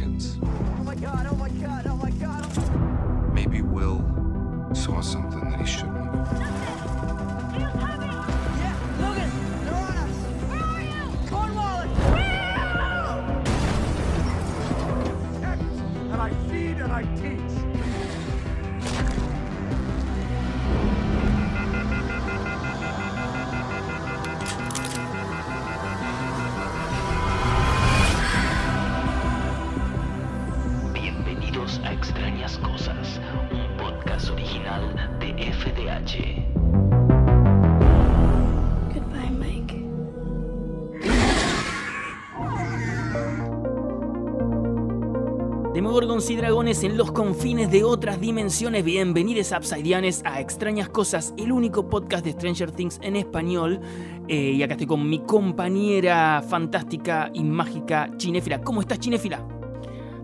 Oh my god, oh my god, oh my god. Maybe Will saw something that he shouldn't have. Y dragones en los confines de otras dimensiones. Bienvenidos Upsideanes a Extrañas Cosas, el único podcast de Stranger Things en español. Eh, y acá estoy con mi compañera fantástica y mágica, Chinéfila. ¿Cómo estás, Chinéfila?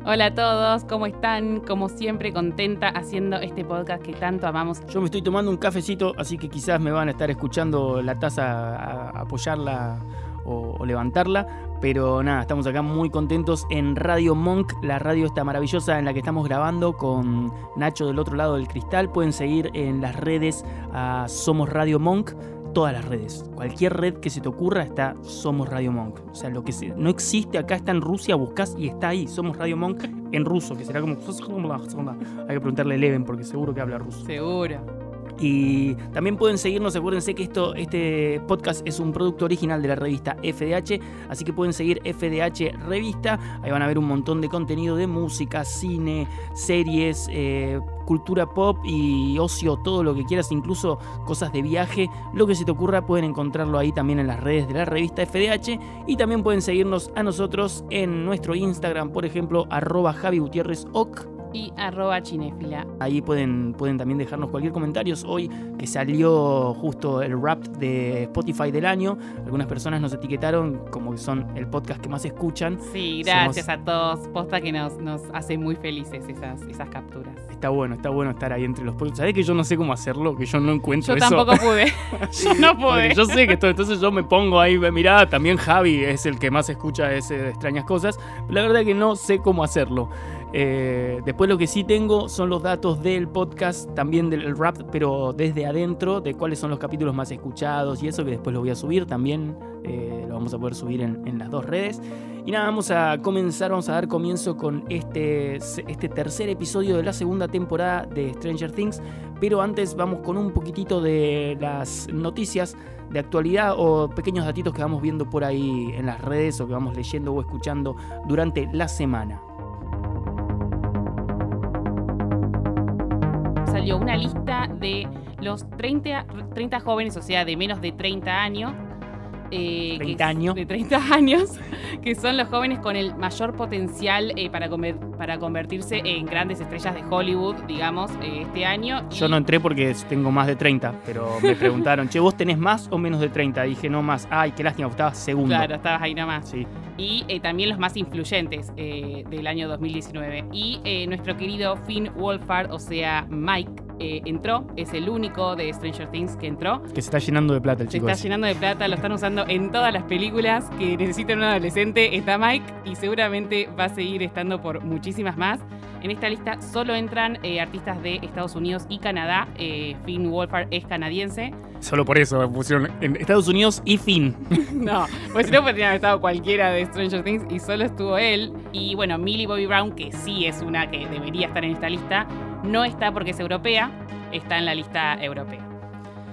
Hola a todos, ¿cómo están? Como siempre, contenta haciendo este podcast que tanto amamos. Yo me estoy tomando un cafecito, así que quizás me van a estar escuchando la taza a- apoyarla o levantarla. Pero nada, estamos acá muy contentos en Radio Monk, la radio esta maravillosa en la que estamos grabando con Nacho del otro lado del cristal. Pueden seguir en las redes a Somos Radio Monk, todas las redes. Cualquier red que se te ocurra está Somos Radio Monk. O sea, lo que no existe acá está en Rusia, buscas y está ahí, Somos Radio Monk en ruso, que será como... Hay que preguntarle a Eleven porque seguro que habla ruso. Seguro. Y también pueden seguirnos, acuérdense que esto, este podcast es un producto original de la revista FDH, así que pueden seguir FDH Revista, ahí van a ver un montón de contenido de música, cine, series, eh, cultura pop y ocio, todo lo que quieras, incluso cosas de viaje, lo que se te ocurra pueden encontrarlo ahí también en las redes de la revista FDH y también pueden seguirnos a nosotros en nuestro Instagram, por ejemplo, arroba Javi Gutiérrez. Y arroba chinéfila. Ahí pueden, pueden también dejarnos cualquier comentario. Hoy que salió justo el rap de Spotify del año, algunas personas nos etiquetaron como que son el podcast que más escuchan. Sí, gracias a todos. Posta que nos, nos hace muy felices esas, esas capturas. Está bueno, está bueno estar ahí entre los podcasts. ¿Sabés que yo no sé cómo hacerlo? Que yo no encuentro Yo eso. tampoco pude. Yo no Porque pude. yo sé que esto, entonces yo me pongo ahí, mirá, también Javi es el que más escucha ese de extrañas cosas. Pero la verdad que no sé cómo hacerlo. Eh, después lo que sí tengo son los datos del podcast, también del rap, pero desde adentro, de cuáles son los capítulos más escuchados y eso, que después lo voy a subir también. eh, lo vamos a poder subir en, en las dos redes. Y nada, vamos a comenzar, vamos a dar comienzo con este, este tercer episodio de la segunda temporada de Stranger Things. Pero antes vamos con un poquitito de las noticias de actualidad o pequeños datitos que vamos viendo por ahí en las redes o que vamos leyendo o escuchando durante la semana. Salió una lista de los 30, 30 jóvenes, o sea, de menos de 30 años. eh, que 30 es- años. De 30 años, que son los jóvenes con el mayor potencial eh, para, conver- para convertirse en grandes estrellas de Hollywood, digamos, eh, este año. Yo Y- no entré porque tengo más de 30, pero me preguntaron, che, ¿vos tenés más o menos de 30? Dije, no más. Ay, qué lástima, estabas segundo. Claro, estabas ahí nomás. Sí. Y eh, también los más influyentes eh, del año 2019. Y eh, nuestro querido Finn Wolfhard, o sea, Mike, entró, es el único de Stranger Things que entró. Que se está llenando de plata el Se chico. está ese. llenando de plata, lo están usando en todas las películas que necesitan un adolescente. Está Mike y seguramente va a seguir estando por muchísimas más. En esta lista solo entran eh, artistas de Estados Unidos y Canadá. Eh, Finn Wolfhard es canadiense. Solo por eso me pusieron en Estados Unidos y fin. No, pues si no podría haber estado cualquiera de Stranger Things y solo estuvo él. Y bueno, Millie Bobby Brown, que sí es una que debería estar en esta lista, no está porque es europea, está en la lista europea.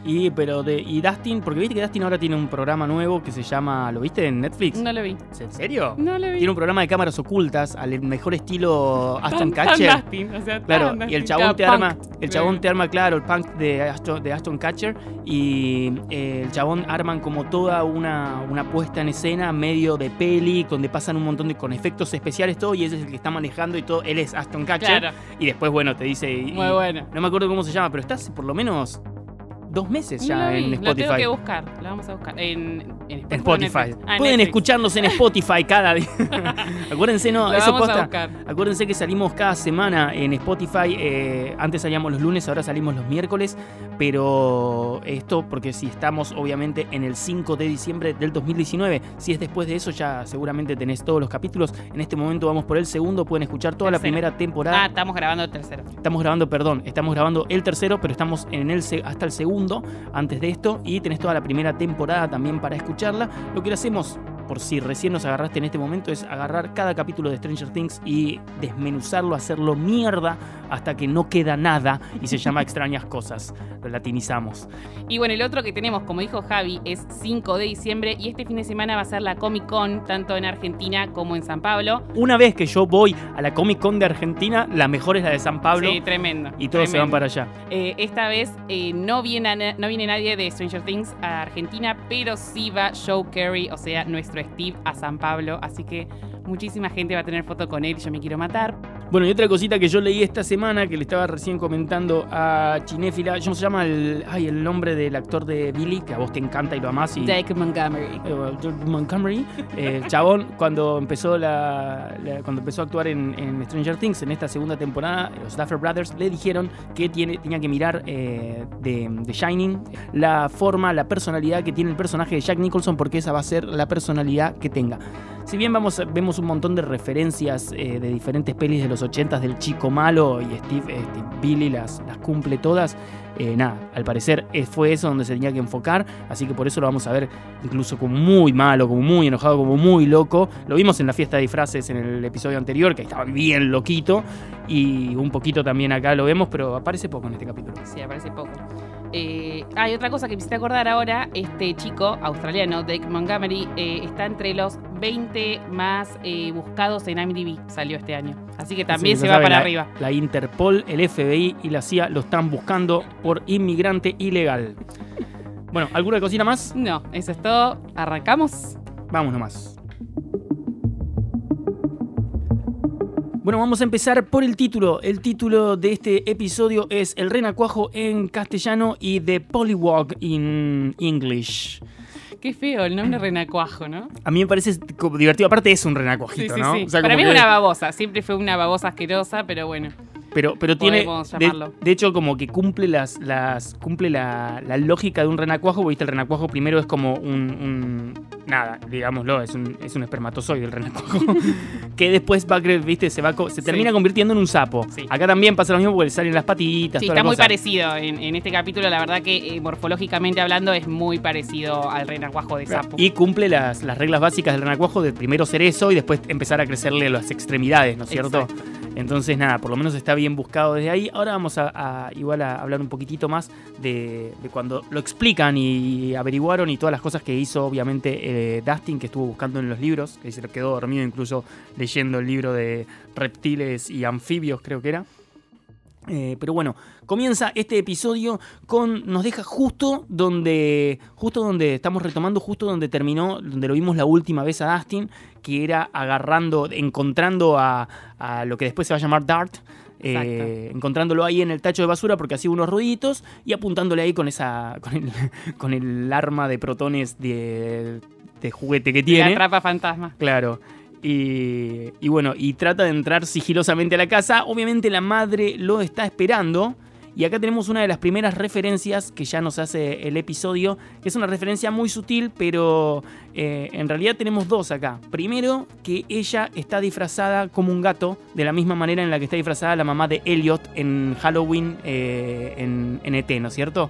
Y, pero de, y Dustin, porque viste que Dustin ahora tiene un programa nuevo que se llama, ¿lo viste en Netflix? No lo vi. ¿En serio? No lo vi. Tiene un programa de cámaras ocultas al mejor estilo Aston Tan- tan Catcher. Dustin, o sea, Claro, y el chabón te punk. arma, el chabón te arma, claro, el punk de Aston, de Aston Catcher y eh, el chabón arman como toda una, una puesta en escena medio de peli, donde pasan un montón de con efectos especiales todo y ese es el que está manejando y todo, él es Aston Catcher Claro, y después bueno te dice y- muy bueno. no me acuerdo cómo se llama, pero estás por lo menos dos meses ya No en Lo tengo Spotify. que buscar, lo vamos a buscar. En, Spotify. Ah, en Pueden Netflix. escucharnos en Spotify cada día. Acuérdense, no, Lo eso vamos a buscar. Acuérdense que salimos cada semana en Spotify. eh, antes salíamos los lunes, ahora salimos los miércoles. Pero esto porque si estamos obviamente en el 5 de diciembre del 2019. Si es después de eso ya seguramente tenés todos los capítulos. En este momento vamos por el segundo. Pueden escuchar toda la primera temporada. Ah, estamos grabando el tercero. Estamos grabando, perdón, estamos grabando el tercero, pero estamos en el hasta el segundo antes de esto y tenés toda la primera temporada también para escucharla. Lo que hacemos, por si recién nos agarraste en este momento, es agarrar cada capítulo de Stranger Things y desmenuzarlo, hacerlo mierda hasta que no queda nada y se llama extrañas cosas. Lo latinizamos. Y bueno, el otro que tenemos, como dijo Javi, es 5 de diciembre y este fin de semana va a ser la Comic Con, tanto en Argentina como en San Pablo. Una vez que yo voy a la Comic Con de Argentina, la mejor es la de San Pablo. Sí, tremendo. y todos se van para allá. Eh, esta vez eh, no, viene no viene nadie de Stranger Things a Argentina, pero sí va Joe Carey, o sea, nuestro Steve, a San Pablo. Así que muchísima gente va a tener foto con él y yo me quiero matar. Bueno, y otra cosita que yo leí esta semana que le estaba recién comentando a Chinéfila, ¿cómo se llama el, ay, el nombre del actor de Billy? Que a vos te encanta y lo amás. Y, Jake Montgomery. Eh, Montgomery, eh, chabón, cuando empezó, la, la- cuando empezó a actuar en, en Stranger Things, en esta segunda temporada, los Duffer Brothers le dijeron que tiene, tenía que mirar eh, de, de Shining la forma, la personalidad que tiene el personaje de Jack Nicholson, porque esa va a ser la personalidad que tenga. Si bien vamos, vemos un montón de referencias eh, de diferentes pelis de los 80s del chico malo y Steve, este, Billy las, las cumple todas, eh, nada, al parecer eh, fue eso donde se tenía que enfocar, así que por eso lo vamos a ver incluso como muy malo, como muy enojado, como muy loco. Lo vimos en la fiesta de disfraces en el episodio anterior, que estaba bien loquito, y un poquito también acá lo vemos, pero aparece poco en este capítulo. Sí, aparece poco. Eh, hay otra cosa que me hiciste acordar ahora. Este chico australiano, Jake Montgomery, eh, está entre los 20 más eh, buscados en IMDb. Salió este año. Así que también Así se que va saben, para la- arriba. La Interpol, el FBI y la CIA lo están buscando por inmigrante ilegal. Bueno, ¿alguna cosita más? No, eso es todo. Arrancamos. Vamos nomás. Bueno, vamos a empezar por el título. El título de este episodio es El renacuajo en castellano y The Polywog in English. Qué feo el nombre renacuajo, ¿no? A mí me parece divertido. Aparte es un renacuajito, sí, ¿no? sí. O sea, Para mí es una babosa. Siempre fue una babosa asquerosa, pero bueno. Pero, pero tiene. De, hecho, como que cumple las. las cumple la, la lógica de un renacuajo. porque, Viste, el renacuajo primero es como un. un- nada, digámoslo, es un, es un espermatozoide el renacuajo. que después va viste, se va se Sí. termina convirtiendo en un sapo. Sí. Acá también pasa lo mismo porque le salen las patitas, Sí, toda la está muy cosa. parecido. En, en este capítulo, la verdad que eh, morfológicamente hablando, es muy parecido al renacuajo de sapo. Y cumple las, las reglas básicas del renacuajo de primero ser eso y después empezar a crecerle las extremidades, ¿no es cierto? Exacto. Entonces, nada, por lo menos está bien buscado desde ahí. Ahora vamos a, igual a hablar un poquitito más de, cuando lo explican y averiguaron y todas las cosas que hizo, obviamente, eh, Dustin, que estuvo buscando en los libros, que se quedó dormido incluso leyendo el libro de reptiles y anfibios, creo que era. Eh, pero bueno, comienza este episodio con. Nos deja justo donde. Justo donde estamos retomando, justo donde terminó, donde lo vimos la última vez a Dustin, que era agarrando, encontrando a, a lo que después se va a llamar Dart. eh, encontrándolo ahí en el tacho de basura porque hacía unos ruiditos y apuntándole ahí con esa. con el, con el arma de protones de, de juguete que La tiene. atrapa fantasma. Claro. Y, y bueno, y trata de entrar sigilosamente a la casa. Obviamente la madre lo está esperando. Y acá tenemos una de las primeras referencias que ya nos hace el episodio, que es una referencia muy sutil, pero eh, en realidad tenemos dos acá. Primero, que ella está disfrazada como un gato, de la misma manera en la que está disfrazada la mamá de Elliot en Halloween eh, en, en ET, ¿no es cierto?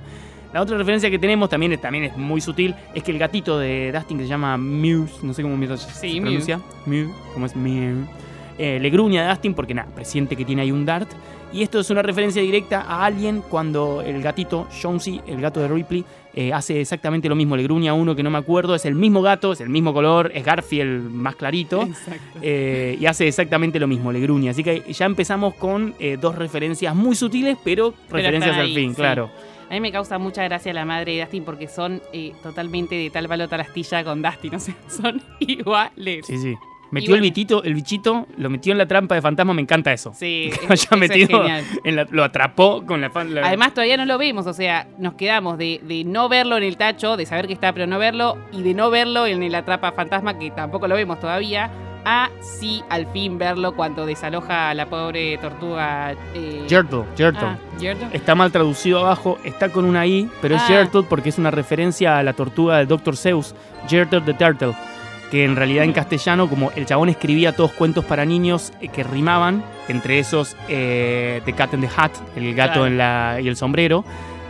La otra referencia que tenemos también, es- también es muy sutil, es que el gatito de Dustin que se llama Muse, no sé cómo mierda se Sí, pronuncia, Mew, ¿cómo es Mew? Eh, le gruña a Dustin porque nada, presiente que tiene ahí un dart. Y esto es una referencia directa a alguien cuando el gatito, Jonesy, el gato de Ripley, eh, hace exactamente lo mismo. Le gruña a uno que no me acuerdo, es el mismo gato, es el mismo color, es Garfield más clarito. Exacto. Eh, y hace exactamente lo mismo, le gruña. Así que ya empezamos con eh, dos referencias muy sutiles, pero referencias al fin, sí. claro. A mí me causa mucha gracia la madre de Dustin porque son eh, totalmente de tal palo tal astilla con Dustin. O sea, son iguales. Sí, sí. Metió bueno. el bichito, el bichito, lo metió en la trampa de fantasma, me encanta eso. Sí, Que haya es en la- lo atrapó con la, Además, todavía no lo vemos, o sea, nos quedamos de, de no verlo en el tacho, de saber que está, pero no verlo, y de no verlo en el atrapa fantasma, que tampoco lo vemos todavía, a sí al fin verlo cuando desaloja a la pobre tortuga. Eh, Yertle. ah. Está mal traducido abajo, está con una I, pero es Ah. Yertle porque es una referencia a la tortuga del Dr. Zeus, Yertle the Turtle, que en realidad en castellano, como el chabón escribía todos cuentos para niños eh, que rimaban, entre esos eh, The Cat in the Hat, el gato Claro. en la, y el sombrero,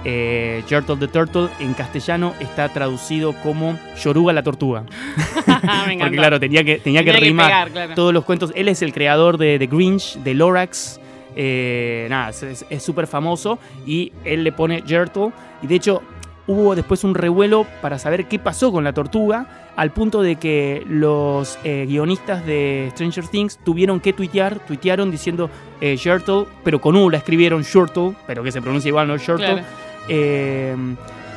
eh, Yertle the Turtle en castellano está traducido como Yoruga la tortuga. Me. Porque claro, tenía que, tenía Tenía que rimar pegar, claro. todos los cuentos. Él es el creador de The Grinch, de Lorax. eh, nada, es- súper famoso. Y él le pone Yertle. Y de hecho, hubo después un revuelo para saber qué pasó con la tortuga. Al punto de que los eh, guionistas de Stranger Things tuvieron que tuitear. Tuitearon diciendo eh, Yertle, pero con U la escribieron Shurtle, pero que se pronuncia igual, ¿no? Shurtle. Claro. Eh,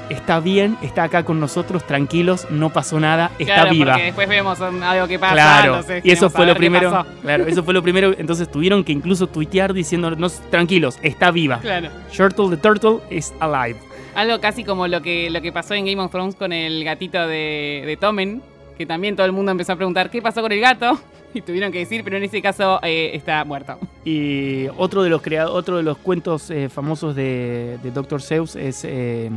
está bien, está acá con nosotros, tranquilos, no pasó nada, está Claro, viva. porque después vemos algo que pasa. Claro, entonces y eso fue lo primero. Claro, eso fue lo primero. Entonces tuvieron que incluso tuitear diciendo, tranquilos, está viva. Claro. Shirtle the Turtle is alive. Algo casi como lo que, lo que pasó en Game of Thrones con el gatito de, de Tommen, que también todo el mundo empezó a preguntar qué pasó con el gato. Y tuvieron que decir, pero en ese caso eh, está muerto. Y otro de los otro de los cuentos eh, famosos de, de Dr. Zeus es eh,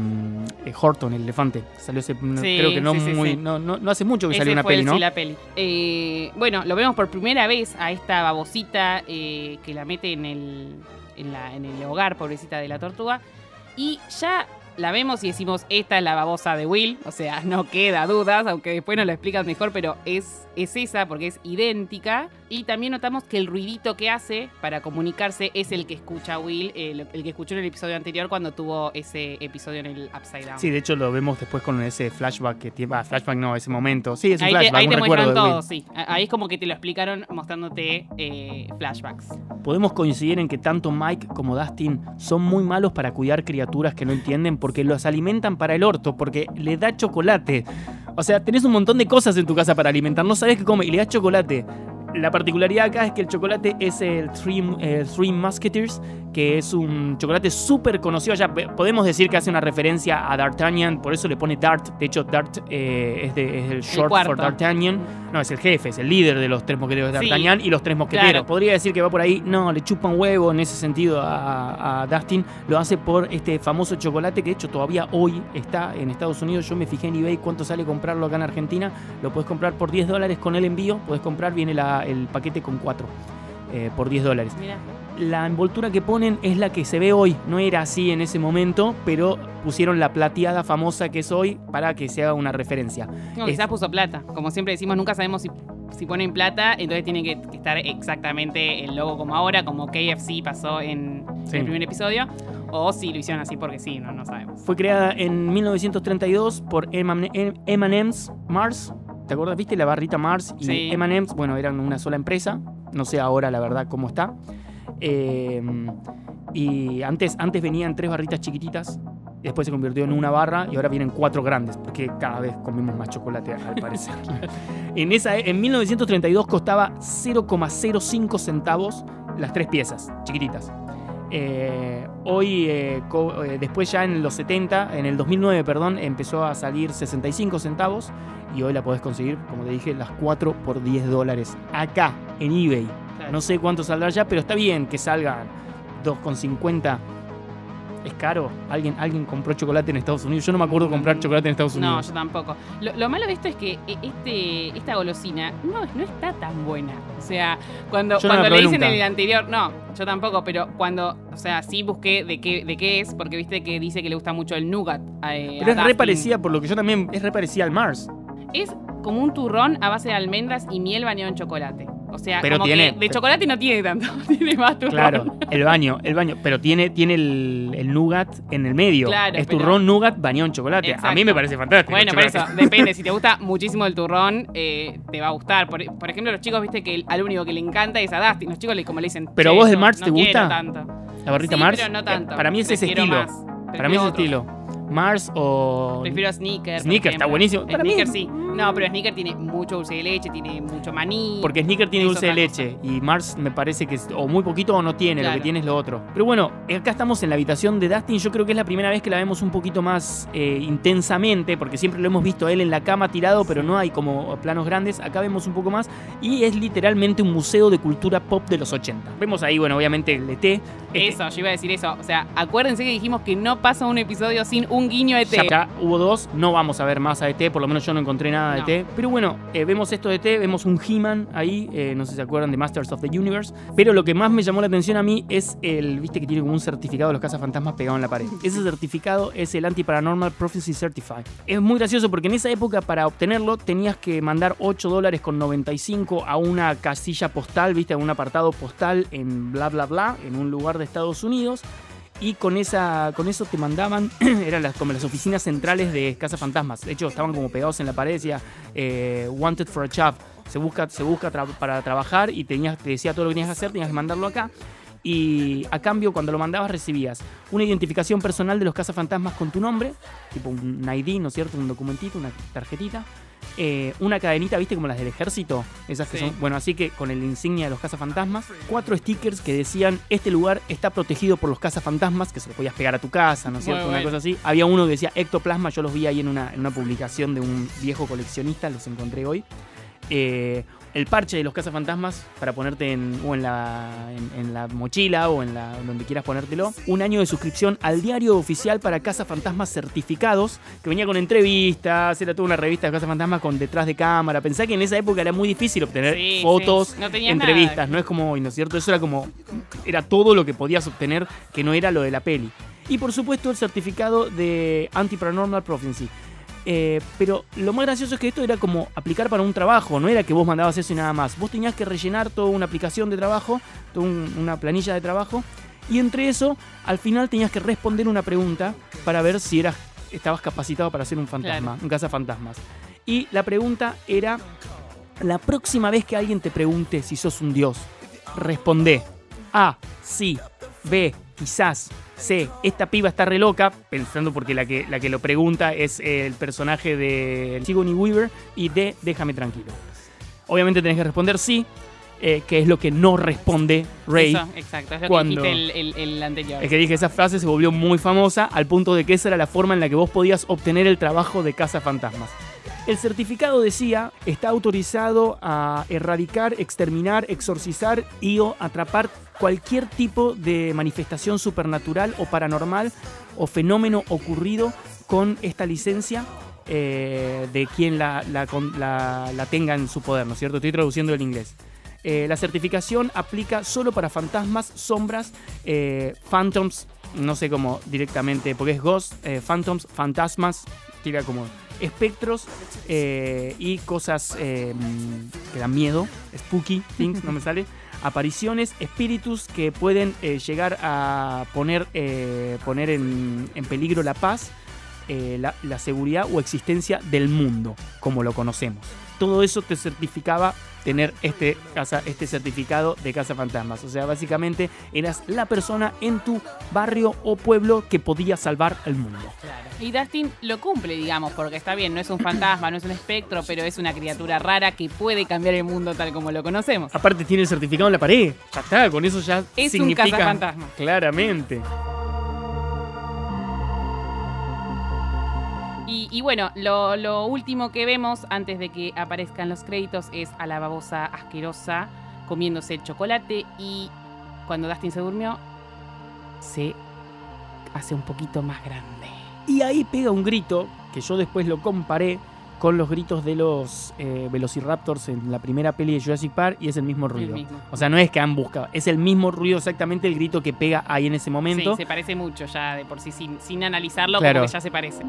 Horton, el elefante. Salió hace, Sí, creo que no sí, sí, muy. No, no, no hace mucho que Ese salió una fue peli, el- ¿no? sí, la peli. Bueno, lo vemos por primera vez a esta babosita que la mete en el, en, la- en el hogar, pobrecita de la tortuga. Y ya la vemos y decimos, esta es la babosa de Will. O sea, no queda dudas, aunque después nos lo explican mejor, pero es, es esa porque es idéntica. Y también notamos que el ruidito que hace para comunicarse es el que escucha Will, el, el que escuchó en el episodio anterior cuando tuvo ese episodio en el Upside Down. Sí, de hecho lo vemos después con ese flashback que tiene. ah, flashback no, ese momento. Sí, es un Ahí te, flashback, ahí un te recuerdo muestran todo, sí. Ahí es como que te lo explicaron mostrándote eh, flashbacks. Podemos coincidir en que tanto Mike como Dustin son muy malos para cuidar criaturas que no entienden porque los alimentan para el orto, porque le da chocolate. O sea, tenés un montón de cosas en tu casa para alimentar, no sabes qué come y le das chocolate. La particularidad acá es que el chocolate es el Three, el Three Musketeers, que es un chocolate súper conocido. Ya podemos decir que hace una referencia a D'Artagnan, por eso le pone Dart. De hecho, Dart eh, es, de- es el short for D'Artagnan. No, es el jefe, es el líder de los tres mosqueteros de Sí. D'Artagnan y los tres mosqueteros. Claro. Podría decir que va por ahí. No, le chupa un huevo en ese sentido a, a Dustin. Lo hace por este famoso chocolate que de hecho todavía hoy está en Estados Unidos. Yo me fijé en eBay cuánto sale comprarlo acá en Argentina. Lo puedes comprar por 10 dólares con el envío. Puedes comprar, viene la- el paquete con 4 por 10 dólares. La envoltura que ponen es la que se ve hoy. No era así en ese momento, pero pusieron la plateada famosa que es hoy para que se haga una referencia. No, Es- quizás puso plata. Como siempre decimos, nunca sabemos si, si ponen plata, entonces tiene que estar exactamente el logo como ahora, como KFC pasó en Sí. el primer episodio. O si lo hicieron así porque sí, no, no sabemos. Fue creada en 1932 por M&M's Mars. ¿Te acuerdas? ¿Viste la barrita Mars y Sí. M&M's? Bueno, eran una sola empresa. No sé ahora la verdad cómo está. Eh, y antes, antes venían tres barritas chiquititas. Después se convirtió en una barra y ahora vienen cuatro grandes, porque cada vez comemos más chocolate, al parecer. en, esa, en 1932 costaba 0,05 centavos las tres piezas, chiquititas. Eh, hoy, eh, co- eh, después ya en los 70, en el 2009, perdón, empezó a salir 65 centavos y hoy la podés conseguir, como te dije, las 4 por 10 dólares acá, en eBay. No sé cuánto saldrá ya, pero está bien que salgan 2,50. Es caro. ¿Alguien, alguien compró chocolate en Estados Unidos. Yo no me acuerdo comprar chocolate en Estados No, Unidos. yo tampoco. Lo, lo malo de esto es que eh, este, esta golosina no, no está tan buena. O sea, cuando, Yo no cuando le dicen nunca. en el anterior, no, yo tampoco, pero cuando, o sea, sí busqué de qué, de qué es, porque viste que dice que le gusta mucho el nougat. eh, pero a es re Dustin. parecida, por lo que yo también, es re parecida al Mars. Es como un turrón a base de almendras y miel bañado en chocolate. O sea, Pero como tiene- que de chocolate no tiene tanto, tiene más turrón. Claro, el baño, el baño. Pero tiene, tiene el, el nougat en el medio. Claro, es pero- turrón nougat bañado en chocolate. A mí me parece fantástico. Bueno, por eso, depende. Si te gusta muchísimo el turrón, eh, te va a gustar. Por, por ejemplo, los chicos, viste que el- al único que le encanta es a Dustin. Los chicos, le, como le dicen. Pero "Che, vos yo Mars no te gusta? tanto. La barrita sí, Mars. pero no tanto. Para mí es ese estilo. más. Para mí es ese estilo. Mars o. Prefiero a Sneaker. Sneaker, está buenísimo. Para mí- Sneaker sí. No, pero Sneaker tiene mucho dulce de leche, tiene mucho maní. Porque Sneaker tiene dulce de leche y Mars me parece que es o muy poquito o no tiene, lo que tiene es lo otro. Pero bueno, acá estamos en la habitación de Dustin, yo creo que es la primera vez que la vemos un poquito más eh, intensamente, porque siempre lo hemos visto a él en la cama tirado, pero no hay como planos grandes, acá vemos un poco más y es literalmente un museo de cultura pop de los 80. Vemos ahí, bueno, obviamente el ET. este- Eso, yo iba a decir eso. O sea, acuérdense que dijimos que no pasa un episodio sin un guiño ET. Ya, ya hubo dos, no vamos a ver más a ET, por lo menos yo no encontré nada No. de ET. Pero bueno, eh, vemos esto de ET, vemos un He-Man ahí, eh, no sé si se acuerdan de Masters of the Universe. Pero lo que más me llamó la atención a mí es el, viste que tiene como un certificado de los cazafantasmas pegado en la pared. Ese certificado es el Anti-Paranormal Prophecy Certified. Es muy gracioso porque en esa época para obtenerlo tenías que mandar 8 dólares con 95 a una casilla postal, viste, a un apartado postal en bla bla bla, en un lugar de Estados Unidos y con esa con eso te mandaban eran las, como las oficinas centrales de Casa Fantasmas. De hecho estaban como pegados en la pared decía eh, wanted for a job. Se busca se busca tra- para trabajar y tenías te decía todo lo que tenías que hacer tenías que mandarlo acá. Y a cambio cuando lo mandabas recibías una identificación personal de los cazafantasmas con tu nombre tipo un ID no es cierto un documentito una tarjetita eh, una cadenita, viste, como las del ejército, esas que Sí. son, bueno, así que con el insignia de los cazafantasmas, cuatro stickers que decían, este lugar está protegido por los cazafantasmas, que se lo podías pegar a tu casa, ¿no es cierto? Una cosa así. Había uno que decía ectoplasma, yo los vi ahí en una, en una publicación de un viejo coleccionista, los encontré hoy. Eh, el parche de los cazafantasmas para ponerte en, o en la, en, en la mochila o en la, donde quieras ponértelo. Un año de suscripción al diario oficial para cazafantasmas certificados, que venía con entrevistas, era toda una revista de cazafantasmas con detrás de cámara. Pensá que en esa época era muy difícil obtener Sí, fotos, sí. No tenías entrevistas, nada. no es como hoy, ¿no es cierto? Eso era como, era todo lo que podías obtener que no era lo de la peli. Y por supuesto el certificado de Anti-Paranormal Prophecy. Eh, pero lo más gracioso es que esto era como aplicar para un trabajo, no era que vos mandabas eso y nada más. Vos tenías que rellenar toda una aplicación de trabajo, toda un- una planilla de trabajo, y entre eso, al final tenías que responder una pregunta para ver si eras, estabas capacitado para ser un fantasma, Claro. un cazafantasmas. Y la pregunta era, la próxima vez que alguien te pregunte si sos un dios, responde A, sí, B, quizás, C, esta piba está re loca, pensando porque la que, la que lo pregunta es el personaje de Sigourney Weaver, y D, déjame tranquilo. Obviamente tenés que responder sí, eh, que es lo que no responde Ray. Eso, exacto. Es lo Cuando- que dijiste el, el- el anterior. Es que dije, esa frase se volvió muy famosa al punto de que esa era la forma en la que vos podías obtener el trabajo de Casa Fantasmas. El certificado decía, está autorizado a erradicar, exterminar, exorcizar y o atrapar cualquier tipo de manifestación supernatural o paranormal o fenómeno ocurrido con esta licencia eh, de quien la, la la- la tenga en su poder, ¿no es cierto? Estoy traduciendo del inglés. Eh, la certificación aplica solo para fantasmas, sombras, eh, phantoms, no sé cómo directamente, porque es ghost, eh, phantoms, fantasmas, tira como espectros y cosas que dan miedo, spooky things, no me sale, apariciones, espíritus que pueden llegar a poner, poner en, en peligro la paz, la, la seguridad o existencia del mundo, como lo conocemos. Todo eso te certificaba tener este, casa, este certificado de Casa Fantasmas. O sea, básicamente eras la persona en tu barrio o pueblo que podía salvar al mundo. Y Dustin lo cumple, digamos, porque está bien, no es un fantasma, no es un espectro, pero es una criatura rara que puede cambiar el mundo tal como lo conocemos. Aparte tiene el certificado en la pared. Ya está, con eso ya Es un significa cazafantasma. Claramente. Y, bueno, lo, lo último que vemos antes de que aparezcan los créditos es a la babosa asquerosa comiéndose el chocolate y cuando Dustin se durmió, se hace un poquito más grande. Y ahí pega un grito que yo después lo comparé con los gritos de los eh, Velociraptors en la primera peli de Jurassic Park y es el mismo ruido. mismo. O sea, no es que han buscado, es el mismo ruido exactamente el grito que pega ahí en ese momento. Sí, se parece mucho ya de por sí, sin, sin analizarlo, Claro. como que ya se parece.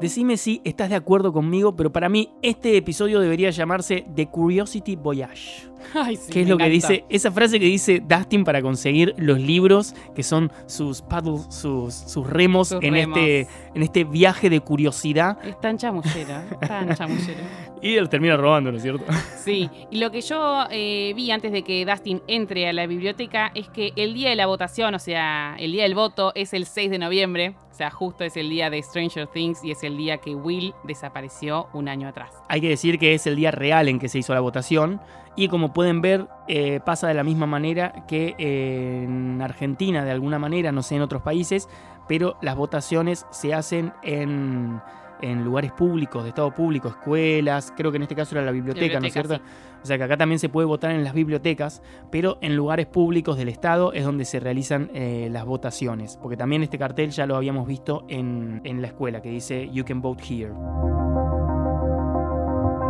Decime si estás de acuerdo conmigo, pero para mí este episodio debería llamarse The Curiosity Voyage. Ay, sí, que es lo que encanta. dice, esa frase que dice Dustin para conseguir los libros, que son sus paddles, sus, sus remos, Sus en, remos. Este, en este viaje de curiosidad. Es tan chamullera, tan chamullera. Y él termina robando, ¿no es cierto? Sí, y lo que yo eh, vi antes de que Dustin entre a la biblioteca es que el día de la votación, o sea, el día del voto es el 6 de noviembre, sea, justo es el día de Stranger Things y es el día que Will desapareció un año atrás. Hay que decir que es el día real en que se hizo la votación. Y como pueden ver, eh, pasa de la misma manera que en Argentina, de alguna manera, no sé en otros países, pero las votaciones se hacen en, en lugares públicos, de estado público, escuelas, creo que en este caso era la biblioteca, ¿no es cierto? O sea que acá también se puede votar en las bibliotecas, pero en lugares públicos del Estado es donde se realizan eh, las votaciones. Porque también este cartel ya lo habíamos visto en, en la escuela, que dice You can vote here.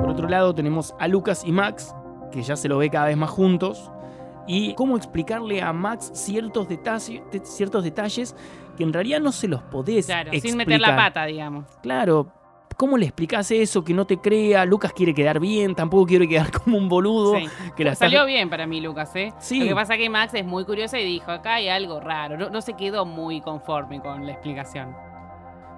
Por otro lado tenemos a Lucas y Max, que ya se lo ve cada vez más juntos. Y cómo explicarle a Max ciertos detalles, ciertos detalles que en realidad no se los podés Claro, explicar. sin meter la pata, digamos. Claro, ¿cómo le explicás eso? Que no te crea. Lucas quiere quedar bien, tampoco quiere quedar como un boludo. Sí. Que la está- Salió bien para mí, Lucas, ¿eh? Sí. Lo que pasa es que Max es muy curiosa y dijo, acá hay algo raro. No, no se quedó muy conforme con la explicación.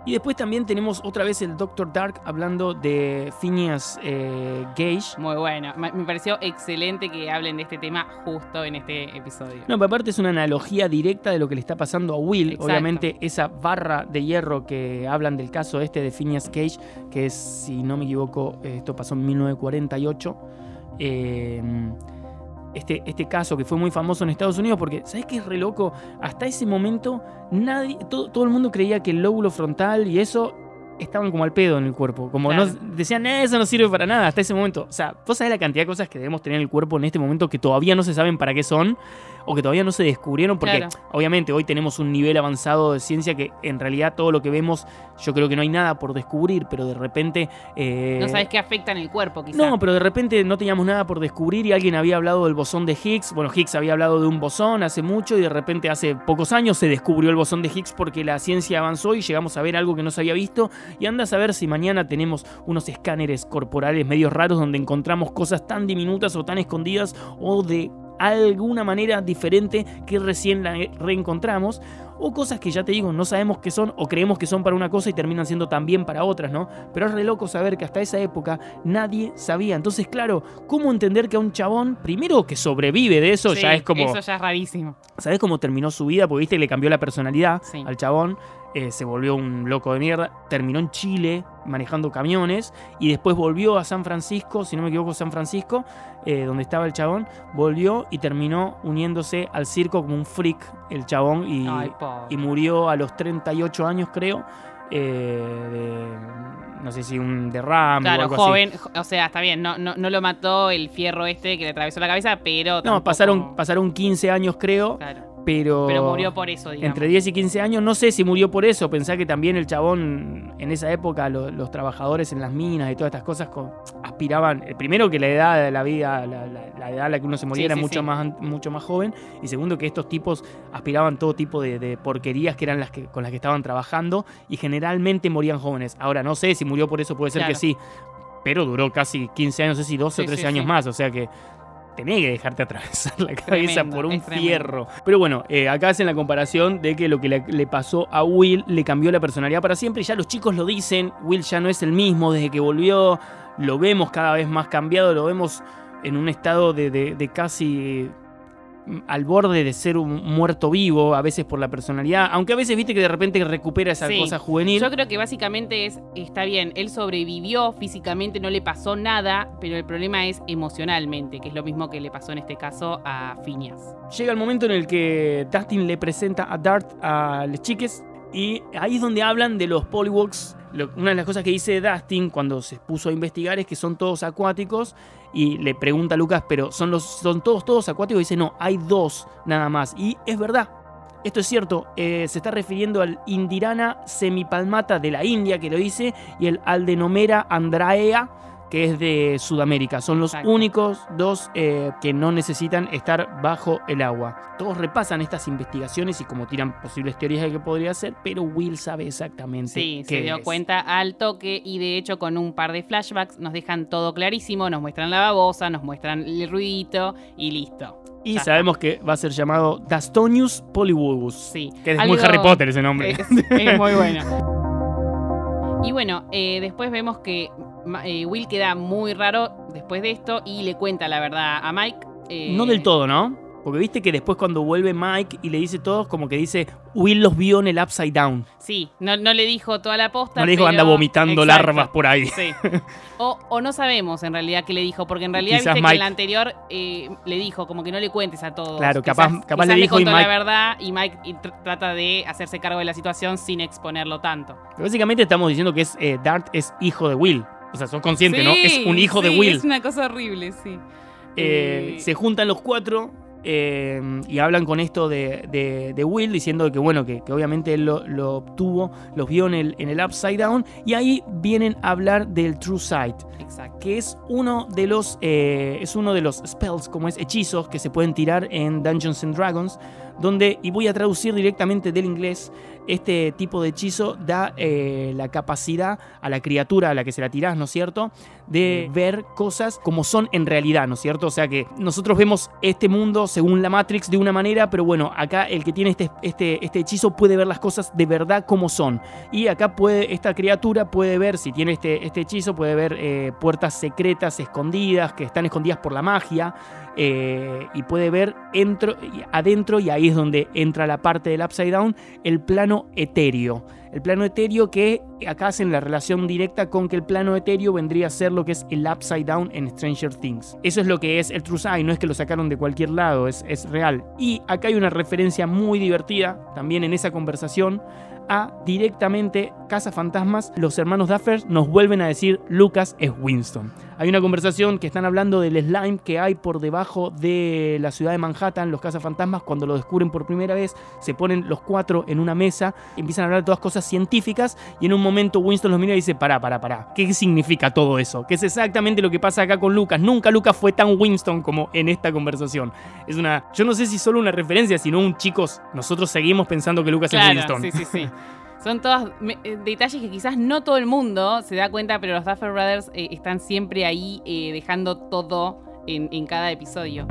Y después también tenemos otra vez el Dr. Dark hablando de Phineas eh, Gage. Muy bueno. Me pareció excelente que hablen de este tema justo en este episodio. No, pero aparte es una analogía directa de lo que le está pasando a Will. Exacto. Obviamente, esa barra de hierro que hablan del caso este de Phineas Cage, que es, si no me equivoco, esto pasó en 1948. eh, este, este caso que fue muy famoso en Estados Unidos, porque, ¿sabes qué es re loco? Hasta ese momento, nadie, todo, todo el mundo creía que el lóbulo frontal y eso estaban como al pedo en el cuerpo. Como Claro. no, decían, "Eh, eso no sirve para nada hasta ese momento. O sea, vos sabés la cantidad de cosas que debemos tener en el cuerpo en este momento que todavía no se saben para qué son o que todavía no se descubrieron, porque Claro. obviamente hoy tenemos un nivel avanzado de ciencia que en realidad todo lo que vemos, yo creo que no hay nada por descubrir, pero de repente... eh, No sabes qué afecta en el cuerpo, quizás. no, pero de repente no teníamos nada por descubrir y alguien había hablado del bosón de Higgs. Bueno, Higgs había hablado de un bosón hace mucho y de repente hace pocos años se descubrió el bosón de Higgs porque la ciencia avanzó y llegamos a ver algo que no se había visto. Y anda a saber si mañana tenemos unos escáneres corporales medios raros donde encontramos cosas tan diminutas o tan escondidas o de alguna manera diferente que recién la reencontramos. O cosas que ya te digo, no sabemos qué son o creemos que son para una cosa y terminan siendo también para otras, ¿no? Pero es re loco saber que hasta esa época nadie sabía. Entonces, claro, ¿cómo entender que a un chabón, primero que sobrevive de eso, Sí, ya es como... Eso ya es rarísimo. ¿Sabés cómo terminó su vida? Porque viste que le cambió la personalidad Sí. al chabón. eh, se volvió un loco de mierda. Terminó en Chile manejando camiones. Y después volvió a San Francisco, si no me equivoco, San Francisco, eh, donde estaba el chabón. Volvió y terminó uniéndose al circo como un freak, el chabón. Y, Ay, y murió a los 38 años, creo. eh, de, no sé si un derrame o Claro, algo así. joven, jo- o sea, está bien, no, no, no lo mató el fierro este que le atravesó la cabeza, pero. No, tampoco- pasaron, pasaron 15 años, creo. Claro, Pero, pero murió por eso, digamos. Entre 10 y 15 años, no sé si murió por eso. Pensá que también el chabón, en esa época, lo- los trabajadores en las minas y todas estas cosas co- aspiraban. eh, Primero, que la edad de la vida, la, la- la edad a la que uno se moría Sí, era sí, mucho, sí. Más, mucho más joven. Y segundo, que estos tipos aspiraban todo tipo de, de porquerías que eran las que, con las que estaban trabajando y generalmente morían jóvenes. Ahora, no sé si murió por eso, puede ser Claro. que sí. Pero duró casi 15 años, no sé si 12 o Sí, 13 sí, años sí. más. O sea que tenés que dejarte atravesar la cabeza Tremendo, por un fierro. Pero bueno, eh, acá hacen la comparación de que lo que le, le pasó a Will le cambió la personalidad para siempre. Ya los chicos lo dicen, Will ya no es el mismo desde que volvió. Lo vemos cada vez más cambiado, lo vemos en un estado de, de- de casi al borde de ser un muerto vivo, a veces por la personalidad, aunque a veces viste que de repente recupera esa Sí. cosa juvenil. Yo creo que básicamente es, está bien, él sobrevivió físicamente, no le pasó nada, pero el problema es emocionalmente, que es lo mismo que le pasó en este caso a Phineas. Llega el momento en el que Dustin le presenta a Dart a las chiques y ahí es donde hablan de los polywalks. Una de las cosas que dice Dustin cuando se puso a investigar es que son todos acuáticos y le pregunta a Lucas, pero ¿son, los, son todos, todos acuáticos? Y dice, no, hay dos nada más. Y es verdad. Esto es cierto, eh, se está refiriendo al Indirana semipalmata de la India que lo dice y el Aldenomera andraea que es de Sudamérica. Son los Exacto. únicos dos eh, que no necesitan estar bajo el agua. Todos repasan estas investigaciones y como tiran posibles teorías de qué podría ser, pero Will sabe exactamente Sí, qué se dio es. cuenta al toque y de hecho con un par de flashbacks nos dejan todo clarísimo, nos muestran la babosa, nos muestran el ruidito y listo. Y Ya sabemos que va a ser llamado Dastonius Polywugus. Sí. Que es Algo- muy Harry Potter ese nombre. Es, es muy bueno. Y bueno, eh, después vemos que eh, Will queda muy raro después de esto y le cuenta la verdad a Mike. eh, No del todo, ¿no? Porque viste que después cuando vuelve Mike y le dice todo, como que dice, Will los vio en el Upside Down. Sí, no, no le dijo toda la posta. No le dijo pero- anda vomitando Exacto. larvas por ahí. Sí. O, o no sabemos en realidad qué le dijo, porque en realidad viste que en la anterior eh, le dijo como que no le cuentes a todos. Claro, Quizás- capaz- le dijo y contó Mike- la verdad y Mike y tr- trata de hacerse cargo de la situación sin exponerlo tanto. Pero Básicamente estamos diciendo que es eh, Dart es hijo de Will. O sea, sos consciente, ¿no? Es Sí, un hijo de sí, Will. Es una cosa horrible, sí. Eh, se juntan los cuatro eh, y hablan con esto de, de- de Will, diciendo que, bueno, que, que obviamente él lo, lo obtuvo, los vio en el, en el Upside Down. Y ahí vienen a hablar del True Sight. Exacto. que es uno de los eh, es uno de los spells como es hechizos que se pueden tirar en Dungeons and Dragons donde y voy a traducir directamente del inglés este tipo de hechizo da eh, la capacidad a la criatura a la que se la tirás no es cierto de ver cosas como son en realidad no es cierto o sea que nosotros vemos este mundo según la Matrix de una manera pero bueno acá el que tiene este este este hechizo puede ver las cosas de verdad como son. Y acá puede, esta criatura puede ver, si tiene este, este hechizo, puede ver eh, puertas secretas escondidas, que están escondidas por la magia, eh, y puede ver entro- adentro, y ahí es donde entra la parte del Upside Down, el plano etéreo. El plano etéreo que acá hacen la relación directa con que el plano etéreo vendría a ser lo que es el Upside Down en Stranger Things. Eso es lo que es el Sight, no es que lo sacaron de cualquier lado, es, es real. Y acá hay una referencia muy divertida, también en esa conversación, a directamente Casa Fantasmas, los hermanos Duffer nos vuelven a decir Lucas es Winston. Hay una conversación que están hablando del slime que hay por debajo de la ciudad de Manhattan, los cazafantasmas, cuando lo descubren por primera vez, se ponen los cuatro en una mesa, empiezan a hablar de todas cosas científicas y en un momento Winston los mira y dice, pará, pará, pará, ¿qué significa todo eso? Que es exactamente lo que pasa acá con Lucas. Nunca Lucas fue tan Winston como en esta conversación. Es una, yo no sé si solo una referencia, sino un chicos, nosotros seguimos pensando que Lucas es Winston. sí, sí, sí. Son todos eh, detalles que quizás no todo el mundo se da cuenta, pero los Duffer Brothers eh, están siempre ahí eh, dejando todo en, cada episodio.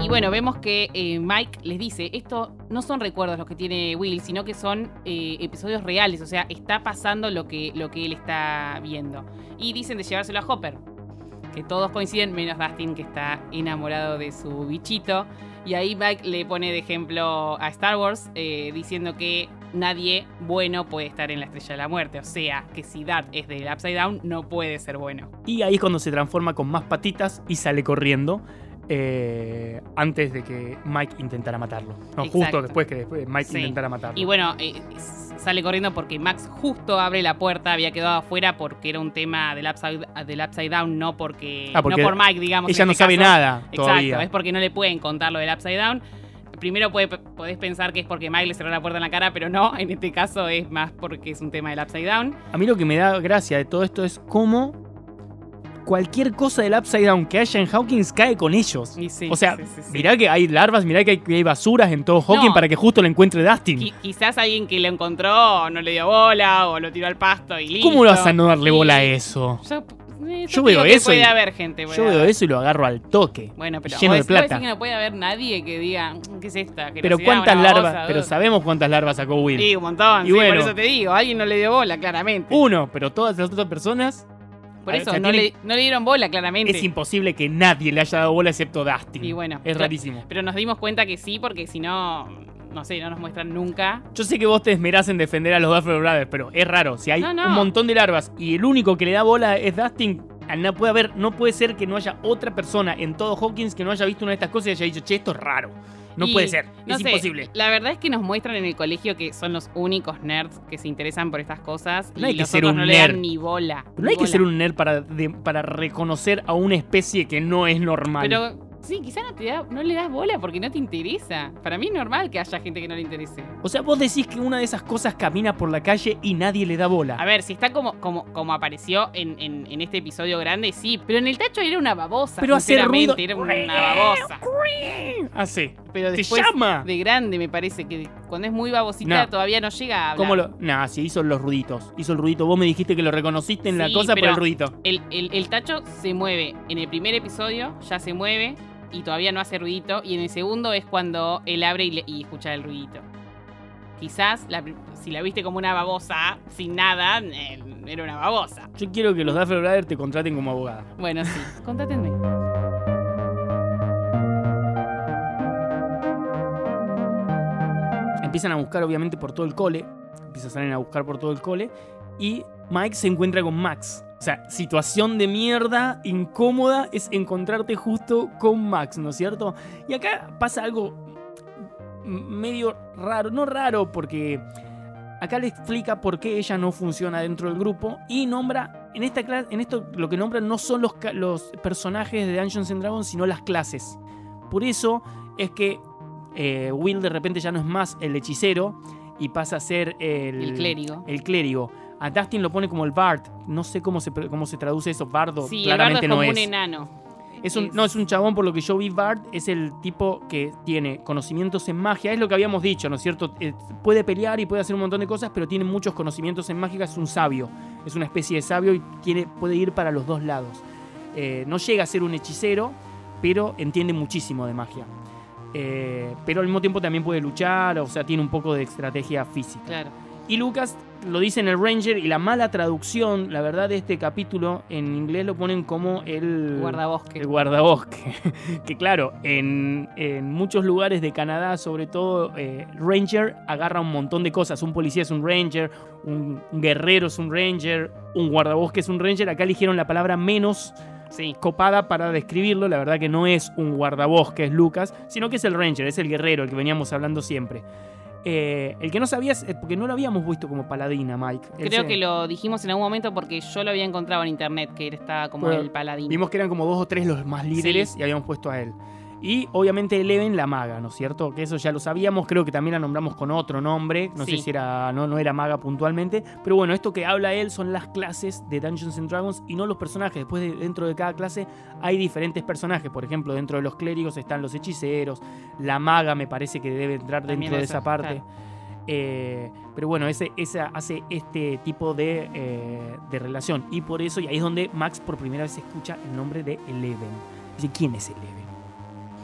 Y bueno, vemos que Mike les dice, esto no son recuerdos los que tiene Will, sino que son episodios reales, o sea, está pasando lo que, lo que él está viendo. Y dicen de llevárselo a Hopper, que todos coinciden, menos Dustin, que está enamorado de su bichito. Y ahí Mike le pone de ejemplo a Star Wars, eh, diciendo que nadie bueno puede estar en la Estrella de la Muerte. O sea, que si Dart es del Upside Down, no puede ser bueno. Y ahí es cuando se transforma con más patitas y sale corriendo. Eh, antes de que Mike intentara matarlo. No, justo después que después Mike Sí. intentara matarlo. Y bueno, eh, sale corriendo porque Max justo abre la puerta, había quedado afuera porque era un tema del Upside, del upside Down, no porque, Ah, porque no por Mike, digamos. Ella no este sabe caso. nada Exacto, es porque no le pueden contar lo del Upside Down. Primero puede- podés pensar que es porque Mike le cerró la puerta en la cara, pero no, en este caso es más porque es un tema del Upside Down. A mí lo que me da gracia de todo esto es cómo cualquier cosa del Upside Down que haya en Hawkins cae con ellos. Sí, o sea, sí, mirá que hay larvas, mirá que hay, que hay basuras en todo Hawkins No. para que justo lo encuentre Dustin. Qui- quizás alguien que lo encontró no le dio bola o lo tiró al pasto y listo. ¿Cómo lo vas a no darle bola a eso? Yo, eh, Yo veo eso Puede y- haber gente. puede Yo veo eso y lo agarro al toque. Bueno, pero lleno de plata. que no puede haber nadie que diga, "Mm, ¿qué es esta? Pero cuántas larvas, pero uh". sabemos cuántas larvas sacó Will. Sí, un montón. Y bueno. por eso te digo, alguien no le dio bola, claramente. Uno, pero todas las otras personas por eso, ver, o sea, no, tiene- le, no le dieron bola, claramente. es imposible que nadie le haya dado bola excepto Dustin. Y bueno, es rarísimo. Pero nos dimos cuenta que sí, porque si no, no sé, no nos muestran nunca. Yo sé que vos te esmerás en defender a los Duffer Brothers, pero es raro. Si hay No, no. un montón de larvas y el único que le da bola es Dustin, no puede haber, no puede ser que no haya otra persona en todo Hawkins que no haya visto una de estas cosas y haya dicho, che, esto es raro. No Y, puede ser. no es sé, imposible. La verdad es que nos muestran en el colegio que son los únicos nerds que se interesan por estas cosas. No y hay que ser otros un no le nerd. dan ni bola. No ni hay que ser un nerd para, de- para reconocer a una especie que no es normal. Pero Sí, quizá no, te da, no le das bola porque no te interesa. Para mí es normal que haya gente que no le interese. O sea, vos decís que una de esas cosas camina por la calle y nadie le da bola. A ver, si está como, como, como apareció en, en- en este episodio grande, sí. Pero en el tacho era una babosa. Pero hace sinceramente, ruido. Era una babosa. Hace. Pero ¡Te después llama! de grande me parece que cuando es muy babosita No. todavía no llega a hablar. ¿Cómo lo.? Nah, sí, hizo los ruiditos. Hizo el ruidito. Vos me dijiste que lo reconociste en la cosa por pero- el ruidito. El, el- el tacho se mueve. En el primer episodio ya se mueve y todavía no hace ruidito. Y en el segundo es cuando él abre y, le- y escucha el ruidito. Quizás la si la viste como una babosa, sin nada, era una babosa. Yo quiero que los Duffer Brothers te contraten como abogada. Bueno, sí. Contátenme. Empiezan a buscar, obviamente, por todo el cole. Empiezan a salir a buscar por todo el cole. Y Mike se encuentra con Max. O sea, situación de mierda, incómoda, es encontrarte justo con Max, ¿no es cierto? Y acá pasa algo medio raro. No raro, porque acá le explica por qué ella no funciona dentro del grupo. Y nombra, en esta clase, en esto lo que nombran no son los personajes de Dungeons and Dragons, sino las clases. Por eso es que eh, Will de repente ya no es más el hechicero y pasa a ser el, El clérigo. el clérigo. A Dustin lo pone como el Bard. No sé cómo se, cómo se traduce eso. Bardo. Sí, el bardo claramente es no como es. un enano. Es un, Es- No, es un chabón, por lo que yo vi, Bard es el tipo que tiene conocimientos en magia. Es lo que habíamos dicho, ¿no es cierto? Eh, puede pelear y puede hacer un montón de cosas, pero tiene muchos conocimientos en mágica. Es un sabio. Es una especie de sabio y tiene, puede ir para los dos lados. Eh, no llega a ser un hechicero, pero entiende muchísimo de magia. Eh, pero al mismo tiempo también puede luchar, o sea, tiene un poco de estrategia física. Claro. Y Lucas lo dice en el Ranger y la mala traducción, la verdad, de este capítulo en inglés lo ponen como el Guardabosque. El guardabosque. que claro, en, en muchos lugares de Canadá, sobre todo, eh, Ranger agarra un montón de cosas. Un policía es un Ranger, un, un guerrero es un Ranger, un guardabosque es un Ranger. Acá eligieron la palabra menos Sí. copada para describirlo. La verdad que no es un guardabosque, es Lucas, sino que es el Ranger, es el guerrero, el que veníamos hablando siempre. Eh, el que no sabías, eh, porque no lo habíamos visto como paladina, Mike. Creo que lo dijimos en algún momento porque yo lo había encontrado en internet, que él estaba como Bueno, el paladín. Vimos que eran como dos o tres los más líderes y habíamos puesto a él. Y obviamente Eleven la maga, ¿no es cierto? Que eso ya lo sabíamos, creo que también la nombramos con otro nombre, no sé si era no, no era maga puntualmente, pero bueno, esto que habla él son las clases de Dungeons and Dragons y no los personajes. Después de- dentro de cada clase hay diferentes personajes, por ejemplo, dentro de los clérigos están los hechiceros, la maga me parece que debe entrar dentro de esa parte. claro. Eh, pero bueno, ese, hace este tipo de, eh, de relación. Y por eso, y ahí es donde Max por primera vez escucha el nombre de Eleven. Dice, ¿quién es Eleven?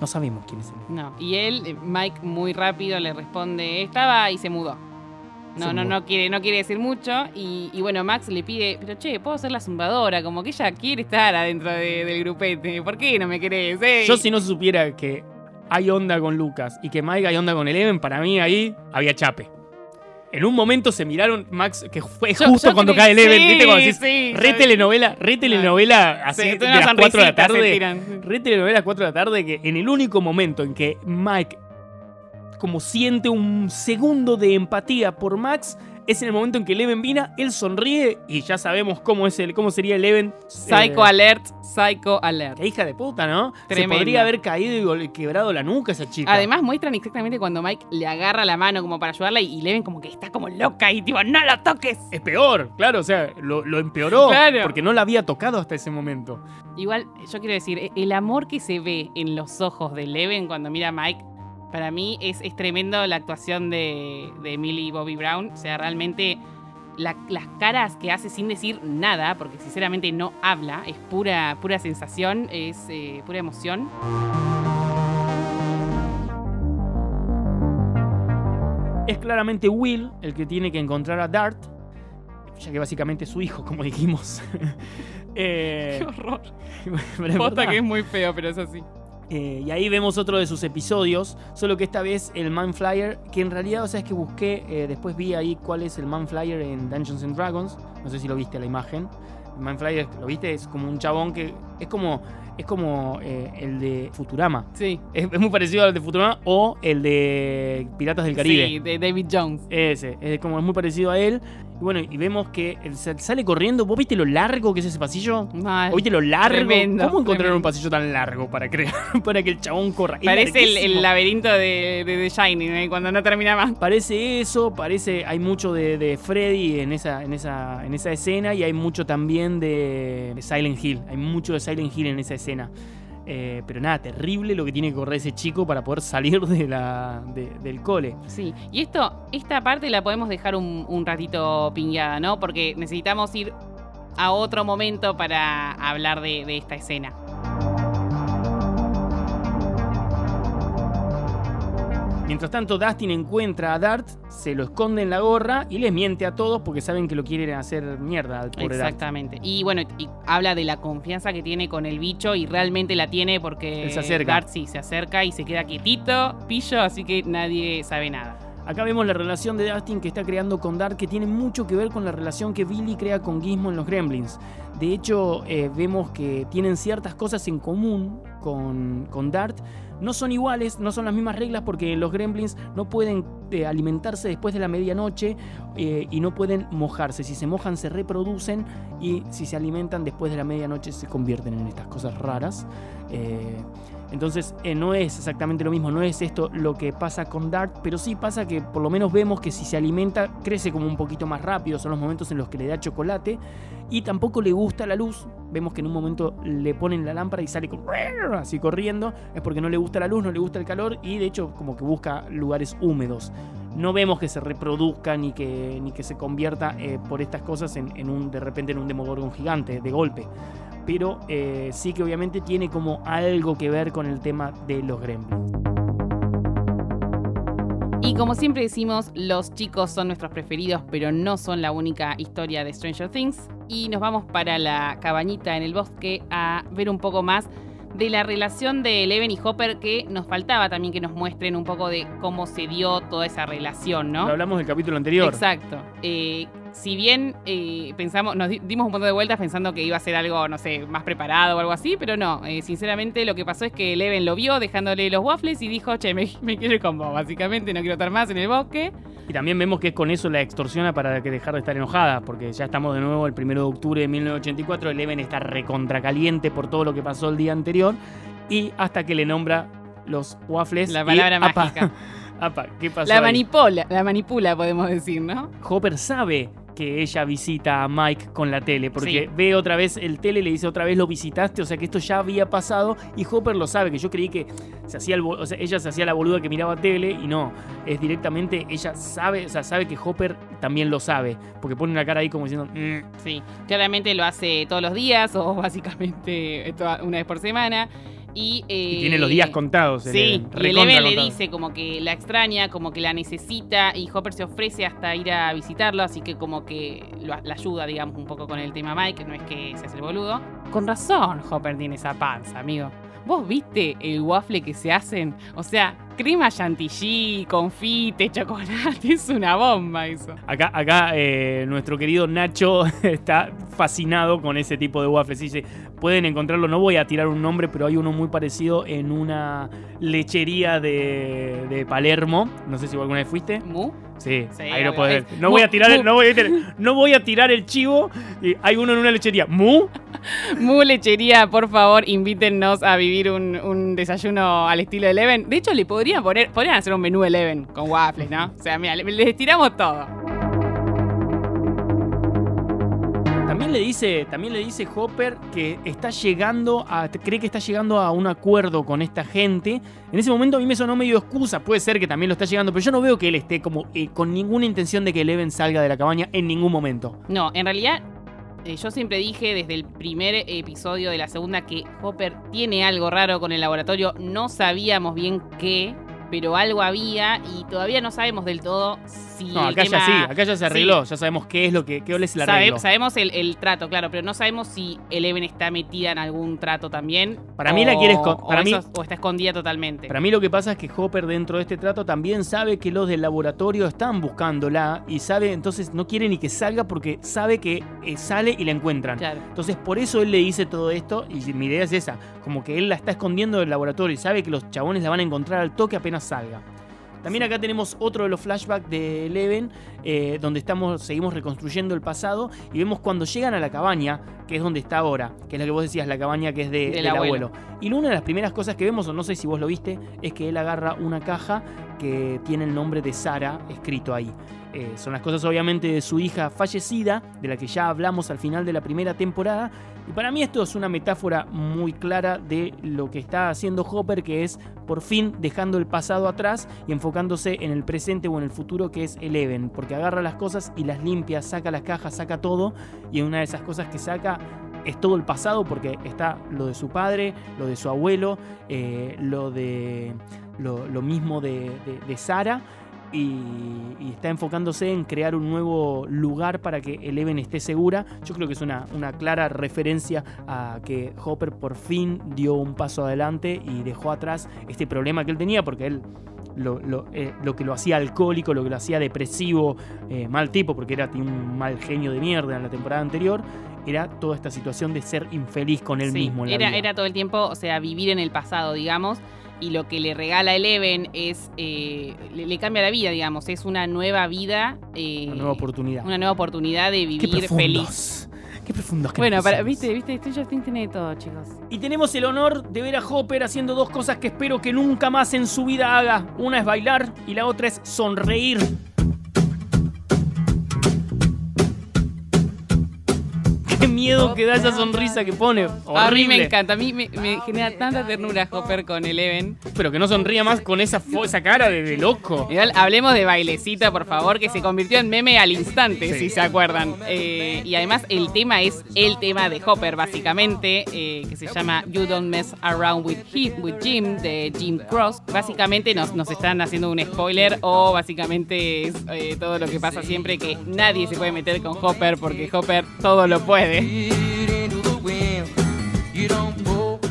No sabemos quién es Eleven. No. Y él, eh, Mike, muy rápido le responde, estaba y se mudó. No, Se no, mudó. no quiere, no quiere decir mucho. Y, y bueno, Max le pide, pero che, puedo ser la zumbadora, como que ella quiere estar adentro de- del grupete. ¿Por qué no me querés? eh?" Yo si no supiera que hay onda con Lucas y que Mike hay onda con Eleven, para mí ahí había chape. En un momento se miraron, Max, que fue Yo- justo yo cuando cae Eleven, sí, ¿viste? Cuando decís, sí, re telenovela, re telenovela, así Sí, de las 4 de la tarde. Re telenovela a las 4 de la tarde que en el único momento en que Mike como siente un segundo de empatía por Max es en el momento en que Eleven vina, él sonríe y ya sabemos cómo es el, cómo sería Eleven. Psycho eh, alert, psycho alert. Qué hija de puta, ¿no? Se podría haber caído y quebrado la nuca esa chica. Además muestran exactamente cuando Mike le agarra la mano como para ayudarla y, Leven como que está como loca y tipo, no la toques. es peor, claro, o sea, lo, lo empeoró Claro. porque no la había tocado hasta ese momento. Igual, yo quiero decir, e- el amor que se ve en los ojos de Leven cuando mira a Mike, para mí es, es tremendo la actuación de, de Millie Bobby Brown. O sea, realmente la- las caras que hace sin decir nada, porque sinceramente no habla, es pura, pura sensación, es eh, pura emoción. Es claramente Will el que tiene que encontrar a Dart, ya que básicamente es su hijo, como dijimos. Eh, horror. pero es verdad. muy feo, pero es así. Eh, y ahí vemos otro de sus episodios, solo que esta vez el Man Flyer, que en realidad, o sea, es que busqué, eh, después vi ahí cuál es el Man Flyer en Dungeons and Dragons, no sé si lo viste la imagen. El Man Flyer, ¿lo viste? Es como un chabón que Es como, es como eh, el de Futurama. Sí. Es, es muy parecido al de Futurama o el de Piratas del Caribe. Sí, de David Jones. Ese, es como es muy parecido a él. Y bueno, y vemos que sale corriendo. ¿Vos viste lo largo que es ese pasillo? Mal. ¿Vos viste lo largo? Tremendo, ¿Cómo encontraron un pasillo tan largo para crear, para que el chabón corra? Parece el, el laberinto de, de The Shining, ¿eh? cuando no termina más. Parece eso, parece, hay mucho de, de Freddy en esa, en, esa, en esa escena y hay mucho también de Silent Hill, hay mucho de Silent Hill en esa escena. Eh, pero nada, terrible lo que tiene que correr ese chico para poder salir de la, de- del cole. Sí, y esto, esta parte la podemos dejar un, ratito pingueada, ¿no? Porque necesitamos ir a otro momento para hablar de esta escena. Mientras tanto, Dustin encuentra a Dart, se lo esconde en la gorra y les miente a todos porque saben que lo quieren hacer mierda al pobre Dart. Exactamente. Y bueno, y habla de la confianza que tiene con el bicho y realmente la tiene porque Él se acerca. Dart sí se acerca y se queda quietito, pillo, así que nadie sabe nada. Acá vemos la relación de Dustin que está creando con Dart, que tiene mucho que ver con la relación que Billy crea con Gizmo en los Gremlins. De hecho, eh, vemos que tienen ciertas cosas en común con, con Dart. No son iguales, no son las mismas reglas porque los Gremlins no pueden eh, alimentarse después de la medianoche eh, y no pueden mojarse. Si se mojan se reproducen y si se alimentan después de la medianoche se convierten en estas cosas raras. Eh, entonces eh, no es exactamente lo mismo, no es esto lo que pasa con Dart, pero sí pasa que por lo menos vemos que si se alimenta crece como un poquito más rápido, son los momentos en los que le da chocolate y tampoco le gusta la luz. Vemos que en un momento le ponen la lámpara y sale así corriendo, es porque no le gusta la luz, no le gusta el calor y de hecho como que busca lugares húmedos. No vemos que se reproduzca ni que, ni que se convierta eh, por estas cosas en, en un de repente en un demogorgon gigante de golpe pero eh, sí que obviamente tiene como algo que ver con el tema de los gremlins. Y como siempre decimos, los chicos son nuestros preferidos, pero no son la única historia de Stranger Things. Y nos vamos para la cabañita en el bosque a ver un poco más de la relación de Eleven y Hopper, que nos faltaba también que nos muestren un poco de cómo se dio toda esa relación, ¿no? Lo hablamos del capítulo anterior. Exacto. Eh, si bien eh, pensamos, nos di- dimos un montón de vueltas pensando que iba a ser algo, no sé, más preparado o algo así, pero no. Eh, sinceramente, lo que pasó es que Eleven lo vio dejándole los waffles y dijo, che, me, me quiero ir con vos, básicamente, no quiero estar más en el bosque. Y también vemos que con eso la extorsiona para que dejar de estar enojada, porque ya estamos de nuevo el 1 de octubre de 1984, Eleven está recontracaliente por todo lo que pasó el día anterior, y hasta que le nombra los waffles. La y, palabra apa, mágica. apa, ¿qué pasó La ahí? manipula, la manipula, podemos decir, ¿no? Hopper sabe que ella visita a Mike con la tele, porque Sí. ve otra vez el tele, le dice otra vez lo visitaste, o sea que esto ya había pasado y Hopper lo sabe, que yo creí que se hacía el bo- o sea, ella se hacía la boluda que miraba tele y no, es directamente ella sabe, o sea, sabe que Hopper también lo sabe, porque pone una cara ahí como diciendo, "Mm". Sí, claramente lo hace todos los días o básicamente una vez por semana. Y, eh, y tiene los días contados. Sí, Eleven, y Eleven le dice como que la extraña, como que la necesita y Hopper se ofrece hasta ir a visitarlo, así que como que lo- la ayuda, digamos, un poco con el tema Mike, no es que se hace el boludo. Con razón, Hopper tiene esa panza, amigo. ¿Vos viste el waffle que se hacen? O sea, crema chantilly, confite, chocolate, es una bomba eso. Acá, acá eh, nuestro querido Nacho está fascinado con ese tipo de waffles. Dice, pueden encontrarlo, no voy a tirar un nombre, pero hay uno muy parecido en una lechería de, de Palermo. No sé si alguna vez fuiste. ¿Mu? Sí, Sí, ahí lo podés. Es No voy a tirar el, no voy a tirar, no voy a tirar el chivo. Hay uno en una lechería. ¿Mu? Mu Lechería, por favor, invítennos a vivir un, un desayuno al estilo de Eleven. De hecho, le podrían poner, podrían hacer un menú Eleven con waffles, ¿no? O sea, mira, le- les tiramos todo. También le dice, también le dice Hopper que está llegando a, cree que está llegando a un acuerdo con esta gente. En ese momento a mí me sonó medio excusa, puede ser que también lo está llegando, pero yo no veo que él esté como eh, con ninguna intención de que Eleven salga de la cabaña en ningún momento. No, en realidad, eh, yo siempre dije desde el primer episodio de la segunda que Hopper tiene algo raro con el laboratorio. No sabíamos bien qué, pero algo había y todavía no sabemos del todo si No, el acá tema- ya sí, acá ya se arregló, Sí. ya sabemos qué es lo que, qué es el Sabe- arreglo. sabemos el, el trato, claro, pero no sabemos si Eleven está metida en algún trato también. Para mí la quiere escon- o para mí- eso- o está escondida totalmente. Para mí lo que pasa es que Hopper dentro de este trato también sabe que los del laboratorio están buscándola y sabe, entonces no quiere ni que salga porque sabe que eh, sale y la encuentran. Claro. Entonces por eso él le dice todo esto y mi idea es esa, como que él la está escondiendo del laboratorio y sabe que los chabones la van a encontrar al toque apenas salga. También acá tenemos otro de los flashbacks de Eleven, eh, donde estamos, seguimos reconstruyendo el pasado y vemos cuando llegan a la cabaña, que es donde está ahora, que es la que vos decías, la cabaña que es de- Del del abuelo. abuelo. Y una de las primeras cosas que vemos, o no sé si vos lo viste, es que él agarra una caja que tiene el nombre de Sara escrito ahí. Eh, son las cosas obviamente de su hija fallecida, de la que ya hablamos al final de la primera temporada. Y para mí esto es una metáfora muy clara de lo que está haciendo Hopper, que es por fin dejando el pasado atrás y enfocándose en el presente o en el futuro, que es Eleven. Porque agarra las cosas y las limpia, saca las cajas, saca todo. Y una de esas cosas que saca es todo el pasado, porque está lo de su padre, lo de su abuelo, eh, lo de lo, mismo de, de- de Sara. Y, y está enfocándose en crear un nuevo lugar para que Eleven esté segura. Yo creo que es una, una clara referencia a que Hopper por fin dio un paso adelante y dejó atrás este problema que él tenía, porque él lo, lo, eh, lo que lo hacía alcohólico, lo que lo hacía depresivo, eh, mal tipo, porque era un mal genio de mierda en la temporada anterior, era toda esta situación de ser infeliz con él Sí, mismo. En la era, vida. era todo el tiempo, o sea, vivir en el pasado, digamos. Y lo que le regala Eleven es. eh, le, le cambia la vida, digamos. Es una nueva vida. eh, una nueva oportunidad. una nueva oportunidad de Qué vivir profundos. feliz. Qué profundos que Bueno, para, viste, viste, Stranger Things tiene de todo, chicos. Y tenemos el honor de ver a Hopper haciendo dos cosas que espero que nunca más en su vida haga. Una es bailar y la otra es sonreír. Qué miedo que da esa sonrisa que pone. A mí me encanta, a mí me, me genera tanta ternura Hopper con Eleven. Pero que no sonría más con esa, esa cara de, de loco. Igual, hablemos de bailecita, por favor, que se convirtió en meme al instante, Sí. si se acuerdan. Eh, y además el tema es el tema de Hopper, básicamente, eh, que se llama You Don't Mess Around with Him, with Jim, de Jim Cross. Básicamente nos, nos están haciendo un spoiler o básicamente es eh, todo lo que pasa siempre, que nadie se puede meter con Hopper porque Hopper todo lo puede.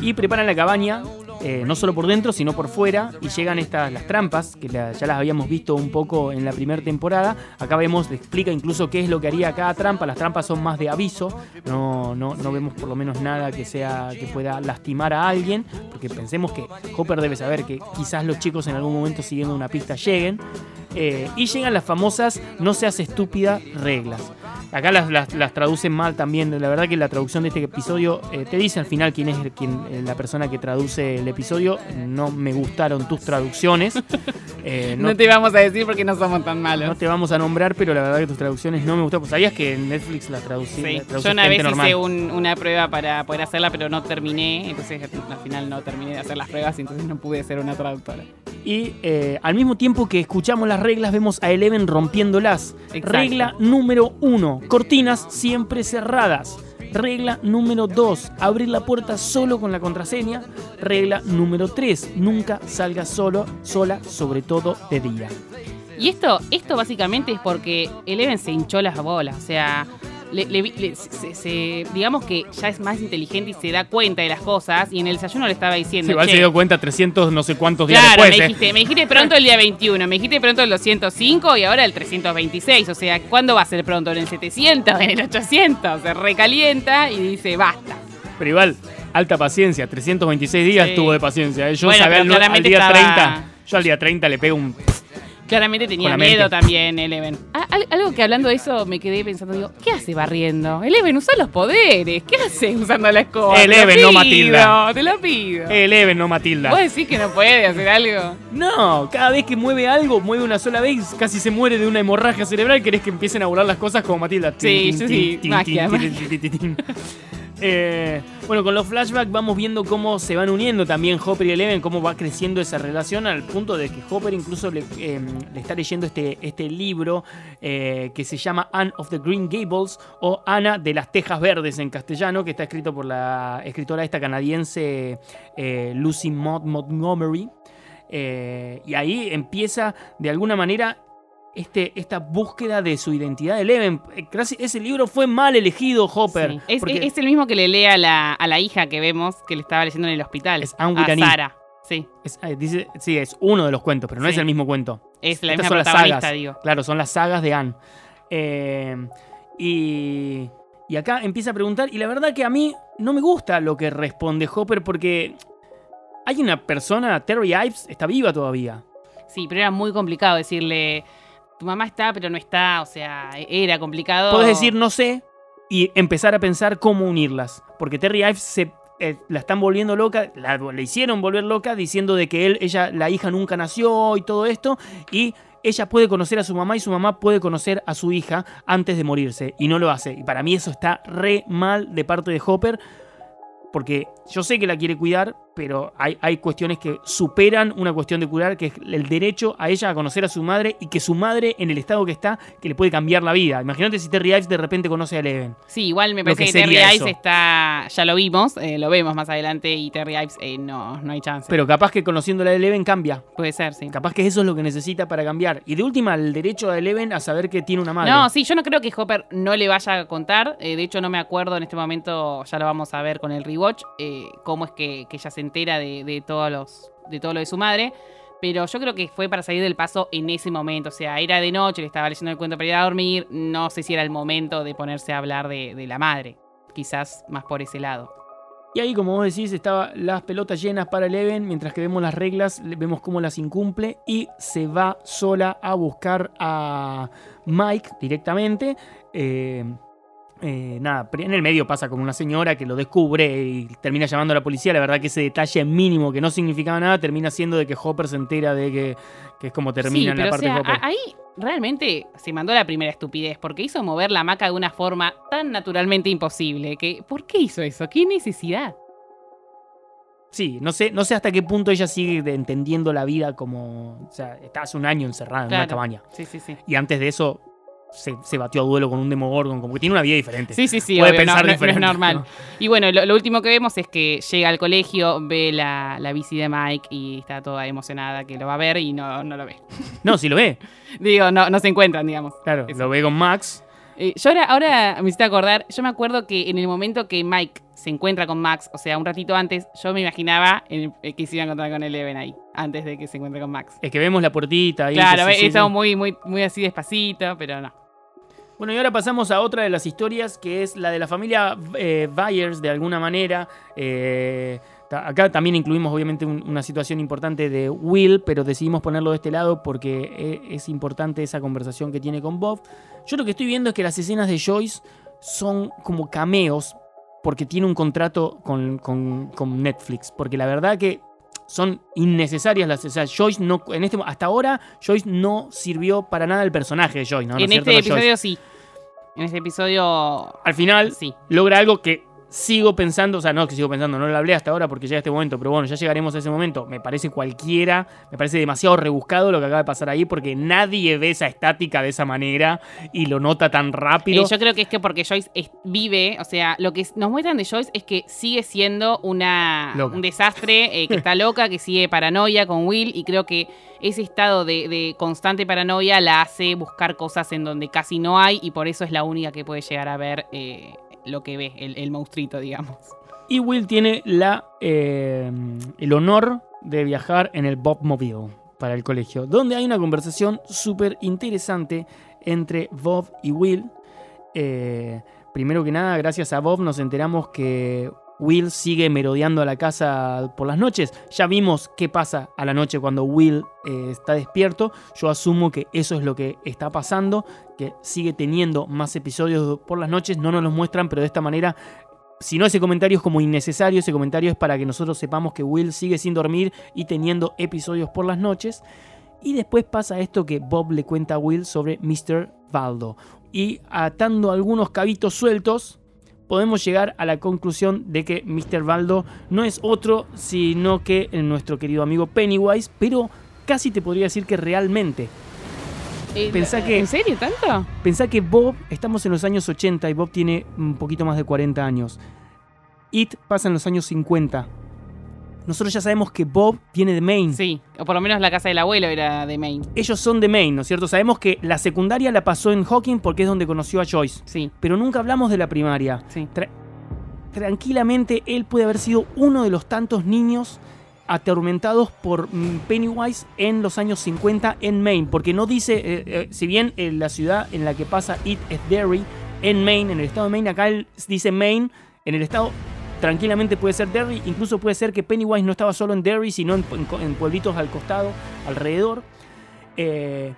Y preparan la cabaña, eh, no solo por dentro, sino por fuera. Y llegan estas las trampas, que ya las habíamos visto un poco en la primera temporada. Acá vemos, explica incluso qué es lo que haría cada trampa. Las trampas son más de aviso. No, no, no vemos por lo menos nada que sea que pueda lastimar a alguien. Porque pensemos que Hopper debe saber que quizás los chicos en algún momento siguiendo una pista lleguen. Eh, y llegan las famosas no seas estúpida reglas. Acá las, las- las traducen mal también. La verdad que la traducción de este episodio eh, te dice al final quién es el- quién- eh, la persona que traduce el episodio. No me gustaron tus traducciones. Eh, No, te vamos a decir porque no somos tan malos. no te vamos a nombrar, pero la verdad que tus traducciones no me gustaron. Pues ¿Sabías que en Netflix las traducí? Sí, traduce yo una vez normal? hice un- una prueba para poder hacerla, pero no terminé. Entonces al final no terminé de hacer las pruebas y entonces no pude ser una traductora. Y eh, al mismo tiempo que escuchamos las reglas, vemos a Eleven rompiéndolas. Exacto. Regla número uno: cortinas siempre cerradas. Regla número 2, abrir la puerta solo con la contraseña. Regla número 3, nunca salgas solo, sola, sobre todo de día. Y esto, esto básicamente es porque Eleven se hinchó las bolas. O sea, le- le le- se- se- digamos que ya es más inteligente y se da cuenta de las cosas. Y en el desayuno le estaba diciendo. Igual "Che, se dio cuenta 300 no sé cuántos días Claro, después. me, ¿eh? dijiste, me dijiste pronto el día 21, me dijiste pronto el 205 y ahora el 326. O sea, ¿cuándo va a ser pronto? ¿En el 700? ¿En el 800? Se recalienta y dice, basta. Pero igual, alta paciencia, 326 días Sí. tuvo de paciencia. ¿eh? Yo Bueno, sabía al, al día estaba- 30, yo al día 30 le pego un... Claramente Con tenía la miedo mente. también, Eleven. Ah, al- algo que hablando de eso me quedé pensando, digo, ¿qué hace barriendo? Eleven, usa los poderes. ¿Qué hace usando la escoba? Te lo Eleven, no pido, Matilda. Te lo pido. Eleven, no Matilda. ¿Vos decís que no puede hacer algo? No, cada vez que mueve algo, mueve una sola vez, casi se muere de una hemorragia cerebral. ¿Querés que empiecen a volar las cosas como Matilda? Sí, sí, sí, magia, tin, tin, tin, tin, tin. Eh, bueno, con los flashbacks vamos viendo cómo se van uniendo también Hopper y Eleven, cómo va creciendo esa relación al punto de que Hopper incluso le, le está leyendo este, este libro eh, que se llama Anne of the Green Gables o Ana de las Tejas Verdes en castellano, que está escrito por la escritora esta canadiense eh, Lucy Maud Montgomery. Y ahí empieza de alguna manera este, esta búsqueda de su identidad de Eleven. Eh, Ese libro fue mal elegido, Hopper. Sí. Es, porque- es el mismo que le lee a la, a la hija que vemos que le estaba leyendo en el hospital. Es Anne a. Sara. Sí, es- eh, dice, sí, es uno de los cuentos, pero no Sí. es el mismo cuento. es la Estas misma son las sagas. digo. Claro, son las sagas de Anne. Eh, y, y acá empieza a preguntar, y la verdad que a mí no me gusta lo que responde Hopper porque hay una persona, Terry Ives, está viva todavía. Sí, pero era muy complicado decirle, tu mamá está, pero no está, o sea, era complicado. Puedes decir no sé y empezar a pensar cómo unirlas. Porque Terry Ives se, eh, la están volviendo loca, la, la hicieron volver loca diciendo de que él, ella, la hija nunca nació y todo esto. Y ella puede conocer a su mamá y su mamá puede conocer a su hija antes de morirse. Y no lo hace. Y para mí eso está re mal de parte de Hopper. Porque yo sé que la quiere cuidar, pero hay, hay cuestiones que superan una cuestión de cuidar, que es el derecho a ella a conocer a su madre y que su madre, en el estado que está, que le puede cambiar la vida. Imagínate si Terry Ives de repente conoce a Eleven. Sí, igual me parece que que, Terry Ives está, ya lo vimos, eh, lo vemos más adelante y Terry Ives eh, no, no hay chance. Pero capaz que conociéndola a Eleven cambia. Puede ser, sí. Capaz que eso es lo que necesita para cambiar. Y de última, el derecho a Eleven a saber que tiene una madre. No, sí, yo no creo que Hopper no le vaya a contar. eh, de hecho, no me acuerdo en este momento, ya lo vamos a ver con el rewatch, cómo es que, que ella se entera de, todos los, de todo lo de su madre. Pero yo creo que fue para salir del paso en ese momento. O sea, era de noche, le estaba leyendo el cuento para ir a dormir. No sé si era el momento de ponerse a hablar de, la madre. Quizás más por ese lado. Y ahí, como vos decís, estaban las pelotas llenas para Eleven, mientras que vemos las reglas, vemos cómo las incumple y se va sola a buscar a Mike directamente. Eh, eh, nada, en el medio pasa como una señora que lo descubre y termina llamando a la policía. La verdad que ese detalle mínimo que no significaba nada termina siendo de que Hopper se entera de que, que es como termina sí, en la parte o sea, de Hopper. ahí realmente se mandó la primera estupidez, porque hizo mover la hamaca de una forma tan naturalmente imposible. Que, ¿Por qué hizo eso? ¿Qué necesidad? Sí, no sé, no sé hasta qué punto ella sigue entendiendo la vida como. O sea, está hace un año encerrada en una cabaña. Sí, sí, sí. Y antes de eso se, se batió a duelo con un Demogorgon, como que tiene una vida diferente. Sí, sí, sí, Puede obvio, pensar no, no diferente, es normal. ¿no? Y bueno, lo, lo último que vemos es que llega al colegio, ve la, la bici de Mike y está toda emocionada que lo va a ver y no, no lo ve. No, si lo ve. Digo, no, no se encuentran, digamos. Claro, Eso. lo ve con Max. Eh, yo ahora, ahora me hiciste acordar, yo me acuerdo que en el momento que Mike se encuentra con Max, o sea, un ratito antes, yo me imaginaba el- que se iba a encontrar con Eleven ahí, antes de que se encuentre con Max. Es que vemos la puertita ahí. claro, sí. muy, muy, muy así despacito, pero no. Bueno, y ahora pasamos a otra de las historias, que es la de la familia eh, Byers, de alguna manera. Eh, acá también incluimos, obviamente, un- una situación importante de Will, pero decidimos ponerlo de este lado porque eh, es importante esa conversación que tiene con Bob. Yo lo que estoy viendo es que las escenas de Joyce son como cameos, porque tiene un contrato con, con- con Netflix. Porque la verdad que son innecesarias las. O sea, Joyce no. En este, hasta ahora, Joyce no sirvió para nada el personaje de Joyce. ¿no? ¿No es en cierto? este Joyce. episodio sí. En este episodio Al final, sí. logra algo que sigo pensando, o sea, no que sigo pensando, no lo hablé hasta ahora porque llega este momento, pero bueno, ya llegaremos a ese momento. Me parece cualquiera, me parece demasiado rebuscado lo que acaba de pasar ahí porque nadie ve esa estática de esa manera y lo nota tan rápido. Eh, yo creo que es que porque Joyce es- vive, o sea, lo que nos muestran de Joyce es que sigue siendo una, Loca. un desastre, eh, que está loca, que sigue paranoia con Will y creo que ese estado de, de constante paranoia la hace buscar cosas en donde casi no hay y por eso es la única que puede llegar a ver eh, lo que ve, el, el monstruito, digamos. Y Will tiene la, eh, el honor de viajar en el Bobmobile para el colegio, donde hay una conversación súper interesante entre Bob y Will. Eh, primero que nada, gracias a Bob nos enteramos que Will sigue merodeando a la casa por las noches. Ya vimos qué pasa a la noche cuando Will eh, está despierto. Yo asumo que eso es lo que está pasando, que sigue teniendo más episodios por las noches. No nos los muestran, pero de esta manera si no ese comentario es como innecesario, ese comentario es para que nosotros sepamos que Will sigue sin dormir y teniendo episodios por las noches. Y después pasa esto que Bob le cuenta a Will sobre Mr. Valdo. Y atando algunos cabitos sueltos, podemos llegar a la conclusión de que Mr. Valdo no es otro sino que nuestro querido amigo Pennywise, pero casi te podría decir que realmente. Pensá que- ¿En serio tanto? Pensá que Bob, estamos en los años 80 y Bob tiene un poquito más de 40 años. It pasa en los años 50. Nosotros ya sabemos que Bob viene de Maine. Sí, o por lo menos la casa del abuelo era de Maine. Ellos son de Maine, ¿no es cierto? Sabemos que la secundaria la pasó en Hawking porque es donde conoció a Joyce. Sí, Pero nunca hablamos de la primaria. sí. Tra- tranquilamente él puede haber sido uno de los tantos niños atormentados por mm, Pennywise en los años 50 en Maine, porque no dice, eh, eh, si bien eh, la ciudad en la que pasa It es Derry, en Maine, en el estado de Maine, acá él dice Maine, en el estado tranquilamente puede ser Derry, incluso puede ser que Pennywise no estaba solo en Derry, sino en, en pueblitos al costado, alrededor. Eh,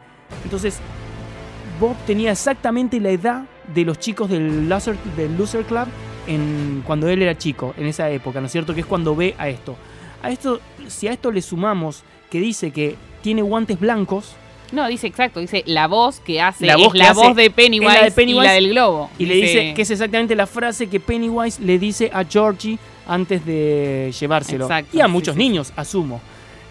entonces, Bob tenía exactamente la edad de los chicos del Loser, del Loser Club en, cuando él era chico, en esa época, ¿no es cierto? Que es cuando ve a esto. A esto, si a esto le sumamos que dice que tiene guantes blancos No, dice exacto, dice la voz que hace, La es voz que la hace voz de Pennywise, la de Pennywise y la del globo. y le dice que es exactamente la frase que Pennywise le dice a Georgie antes de llevárselo. Exacto, y a muchos sí, niños, asumo.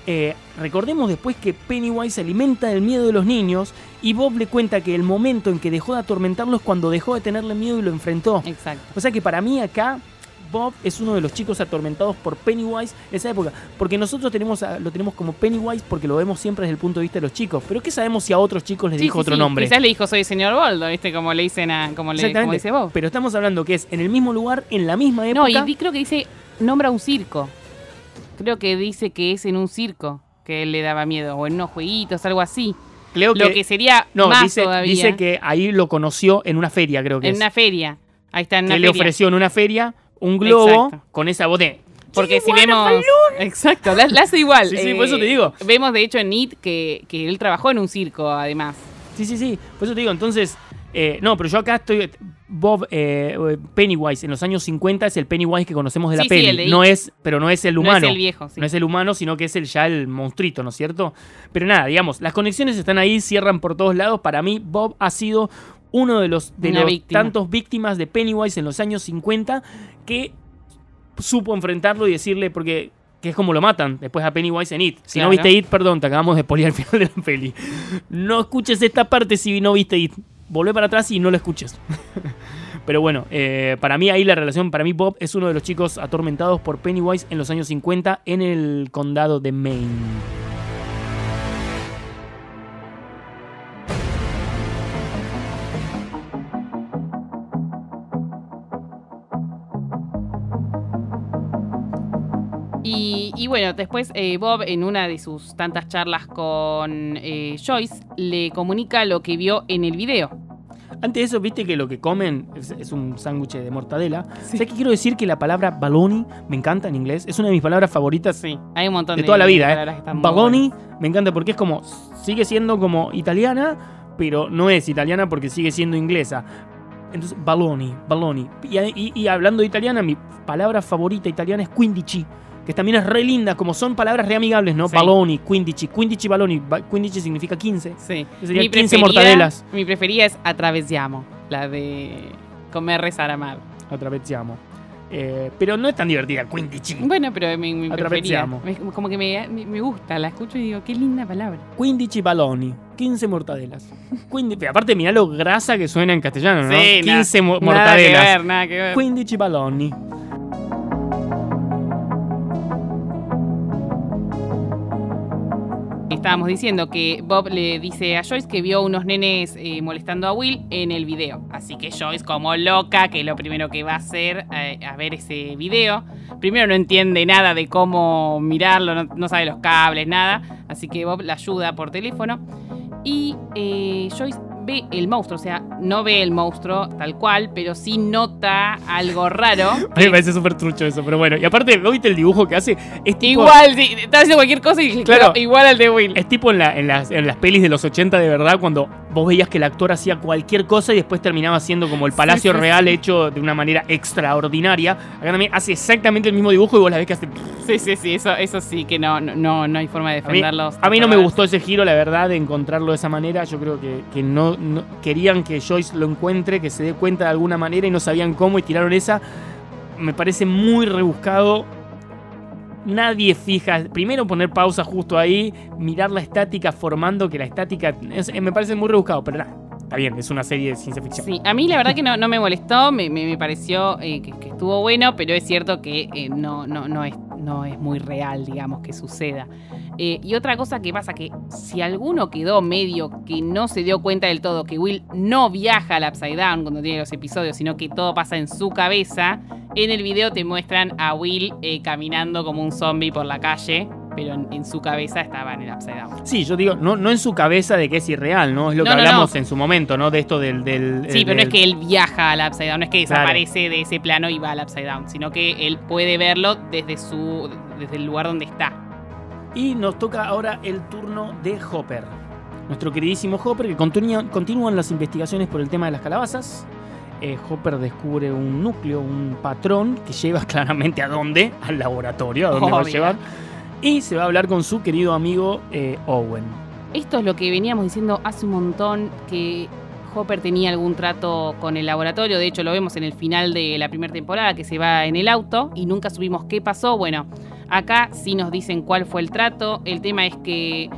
Eh, recordemos después que Pennywise se alimenta del miedo de los niños y Bob le cuenta que el momento en que dejó de atormentarlo es cuando dejó de tenerle miedo y lo enfrentó. Exacto. O sea que para mí acá Bob es uno de los chicos atormentados por Pennywise en esa época. Porque nosotros tenemos a- lo tenemos como Pennywise porque lo vemos siempre desde el punto de vista de los chicos. Pero ¿qué sabemos si a otros chicos les Sí, dijo sí, otro sí. nombre? Quizás le dijo soy el señor Boldo, ¿viste? Como le dicen a, como, le, como dice Bob. Pero estamos hablando que es en el mismo lugar, en la misma época. No, y creo que dice, nombra un circo. Creo que dice que es en un circo que él le daba miedo, o en unos jueguitos, algo así. creo Lo que sería no, más dice, todavía. dice que ahí lo conoció en una feria, creo que en es. una feria. Ahí está, en una que le feria. ofreció en una feria un globo Exacto. con esa voz de. Porque "Do si vemos. balloon?" Exacto, la, la hace igual. eh, Sí, sí, por eso te digo. Vemos de hecho en It que, que él trabajó en un circo, además. Sí, sí, sí. Por eso te digo, entonces. eh, no, pero yo acá estoy. Bob eh, Pennywise en los años 50 es el Pennywise que conocemos de la Sí, sí, peli. el de no es, pero no es el No humano. es el viejo, sí. No es el humano, sino que es el ya el monstruito, ¿no es cierto? Pero nada, digamos, las conexiones están ahí, cierran por todos lados. Para mí, Bob ha sido uno de los, de los víctima. tantos víctimas de Pennywise en los años 50 que supo enfrentarlo y decirle, porque que es como lo matan después a Pennywise en It. Si no viste It, perdón, te acabamos de spoilear el final de la peli. No escuches esta parte si no viste It. Volvé para atrás y no lo escuches. Pero bueno, eh, para mí ahí la relación, para mí Bob es uno de los chicos atormentados por Pennywise en los años 50 en el condado de Maine. Y, y bueno, después eh, Bob, en una de sus tantas charlas con eh, Joyce, le comunica lo que vio en el video. Antes de eso, viste que lo que comen es, es un sándwich de mortadela. ¿Sabes qué quiero decir? Que la palabra baloney me encanta en inglés. Es una de mis palabras favoritas Sí, hay un montón de de, toda la vida, ¿eh? Baloney me encanta porque es como, sigue siendo como italiana, pero no es italiana porque sigue siendo inglesa. Entonces, baloney, baloney. Y, y- y hablando de italiana, mi palabra favorita italiana es quindici, que también es re linda, como son palabras re amigables, ¿no? Sí. Baloney, quindici, quindici baloney. Ba- Quindici significa 15. Sí. Que serían Mi 15 preferida- mortadelas. Mi preferida es Atravesiamo, la de comer, rezar, amar. Atravesiamo. Eh, pero no es tan divertida, quindici. Bueno, pero mi, mi preferida. Como que me, me- gusta, la escucho y digo, qué linda palabra. 15 baloni, 15 mortadelas. Quindi- pero aparte, mirá lo grasa que suena en castellano, ¿no? Sí, na- 15 mo- Nada que mortadelas. ver, nada que ver. 15 baloni. Estábamos diciendo que Bob le dice a Joyce que vio unos nenes eh, molestando a Will en el video. Así que Joyce, como loca, que lo primero que va a hacer eh, a ver ese video, primero no entiende nada de cómo mirarlo, no, sabe los cables, nada. Así que Bob la ayuda por teléfono. Y eh, Joyce ve el monstruo, o sea, no ve el monstruo tal cual, pero sí nota algo raro. A mí me parece súper trucho eso, pero bueno. Y aparte, ¿no ¿viste el dibujo que hace? Es tipo, Igual, sí, está haciendo cualquier cosa y Claro. claro, igual al de Will. Es tipo en, la- en las, en las pelis de los 80 de verdad, cuando vos veías que el actor hacía cualquier cosa y después terminaba siendo como el Palacio Sí, sí, Real hecho de una manera extraordinaria. Acá también hace exactamente el mismo dibujo y vos la ves que hace... Sí, sí, sí, eso, eso sí que no, no- no, hay forma de A mí, defenderlos. a mí no me gustó ese giro, la verdad, de encontrarlo de esa manera. Yo creo que, que no, no- querían que Joyce lo encuentre, que se dé cuenta de alguna manera y no sabían cómo y tiraron esa. Me parece muy rebuscado. Nadie fija. Primero poner pausa justo ahí, mirar la estática formando que la estática. es- me parece muy rebuscado, pero nada. Está bien, es una serie de ciencia ficción. Sí, a mí la verdad que no, no me molestó, me, me- pareció eh, que, estuvo bueno, pero es cierto que eh, no, no, no, es, no es muy real, digamos, que suceda. Eh, y otra cosa que pasa, que si alguno quedó medio que no se dio cuenta del todo que Will no viaja al Upside Down cuando tiene los episodios, sino que todo pasa en su cabeza, en el video te muestran a Will caminando como un zombie por la calle, pero en, en su cabeza estaba en el Upside Down. Sí, yo digo, no, no en su cabeza de que es irreal, ¿no? Es lo No, que no, hablamos en su momento, ¿no? De esto del. del Sí, pero no es que él viaja al Upside Down, no es que Claro. desaparece de ese plano y va al Upside Down, sino que él puede verlo desde su desde el lugar donde está. Y nos toca ahora el turno de Hopper. Nuestro queridísimo Hopper, que continúa- continúan las investigaciones por el tema de las calabazas. Eh, Hopper descubre un núcleo, un patrón que lleva claramente a dónde? Al laboratorio, a dónde va a Obvio. llevar. Y se va a hablar con su querido amigo eh, Owen. Esto es lo que veníamos diciendo hace un montón que Hopper tenía algún trato con el laboratorio, de hecho lo vemos en el final de la primera temporada que se va en el auto y nunca supimos qué pasó. Bueno, acá sí nos dicen cuál fue el trato, el tema es que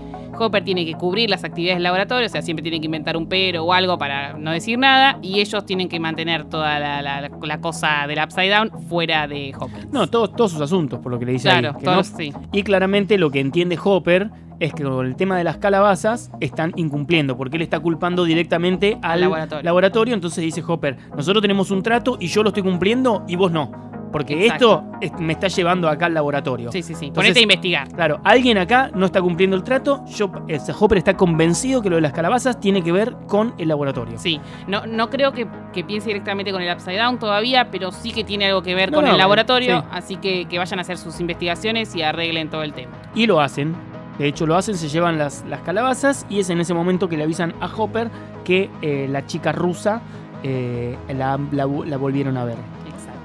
Hopper tiene que cubrir las actividades del laboratorio, o sea, siempre tiene que inventar un pero o algo para no decir nada y ellos tienen que mantener toda la, la- la cosa del Upside Down fuera de Hopper. No, todos, todos sus asuntos, por lo que le dice claro, ahí. que todos no- sí. Y claramente lo que entiende Hopper es que con el tema de las calabazas están incumpliendo, porque él está culpando directamente al Al laboratorio. laboratorio. Entonces dice Hopper, nosotros tenemos un trato y yo lo estoy cumpliendo y vos no. Porque Exacto. esto es- me está llevando acá al laboratorio. Sí, sí, sí. Entonces- Ponete a investigar. Claro, alguien acá no está cumpliendo el trato. Yo, o sea, Hopper está convencido que lo de las calabazas tiene que ver con el laboratorio. Sí, no, no creo que, que piense directamente con el Upside Down todavía, pero sí que tiene algo que ver No, con no, el laboratorio, sí. así que, que vayan a hacer sus investigaciones y arreglen todo el tema. Y lo hacen. De hecho, lo hacen, se llevan las, las calabazas y es en ese momento que le avisan a Hopper que eh, la chica rusa eh, la, la- la volvieron a ver.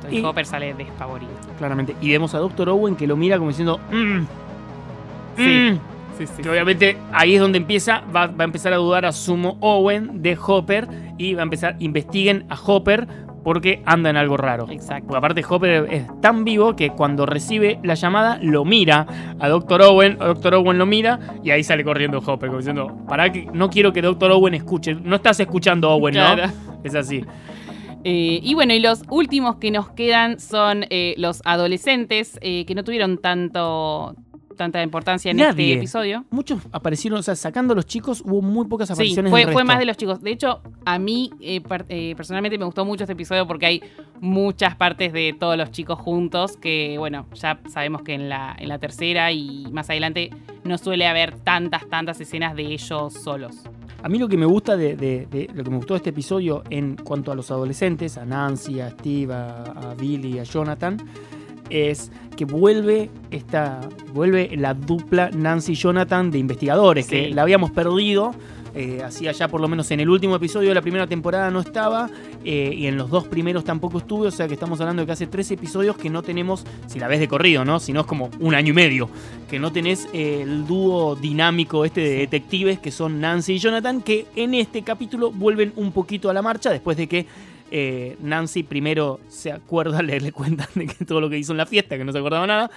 Exacto. Y, Y- Hopper sale despavorido. Claramente. Y vemos a Doctor Owen que lo mira como diciendo. "Mm, Sí. mm". Sí, sí. Que obviamente ahí es donde empieza, va, va a empezar a dudar a Sumo Owen de Hopper y va a empezar, investiguen a Hopper porque anda en algo raro. Exacto. Porque aparte Hopper es tan vivo que cuando recibe la llamada lo mira a Doctor Owen, Doctor Owen lo mira y ahí sale corriendo Hopper como diciendo, para que no quiero que Doctor Owen escuche, no estás escuchando Owen, Claro. ¿no? Es así. Eh, y bueno, y los últimos que nos quedan son eh, los adolescentes, eh, que no tuvieron tanto tanta importancia en Nadie. este episodio. Muchos aparecieron, o sea, sacando a los chicos, hubo muy pocas Sí, apariciones fue, del fue resto. más de los chicos. De hecho, a mí eh, eh, personalmente me gustó mucho este episodio porque hay muchas partes de todos los chicos juntos que, bueno, ya sabemos que en la, en la tercera y más adelante no suele haber tantas, tantas escenas de ellos solos. A mí lo que me gusta de, de- de- lo que me gustó de este episodio en cuanto a los adolescentes, a Nancy, a Steve, a, a Billy, a Jonathan, es que vuelve esta vuelve la dupla Nancy Jonathan de investigadores Sí. que la habíamos perdido. Eh, hacía ya por lo menos en el último episodio de la primera temporada no estaba eh, y en los dos primeros tampoco estuve, o sea que estamos hablando de que hace tres episodios que no tenemos, si la ves de corrido, ¿no? Si no es como un año y medio, que no tenés eh, el dúo dinámico este de detectives que son Nancy y Jonathan, que en este capítulo vuelven un poquito a la marcha después de que eh, Nancy primero se acuerda, le, le cuentan de que todo lo que hizo en la fiesta, que no se acordaba nada,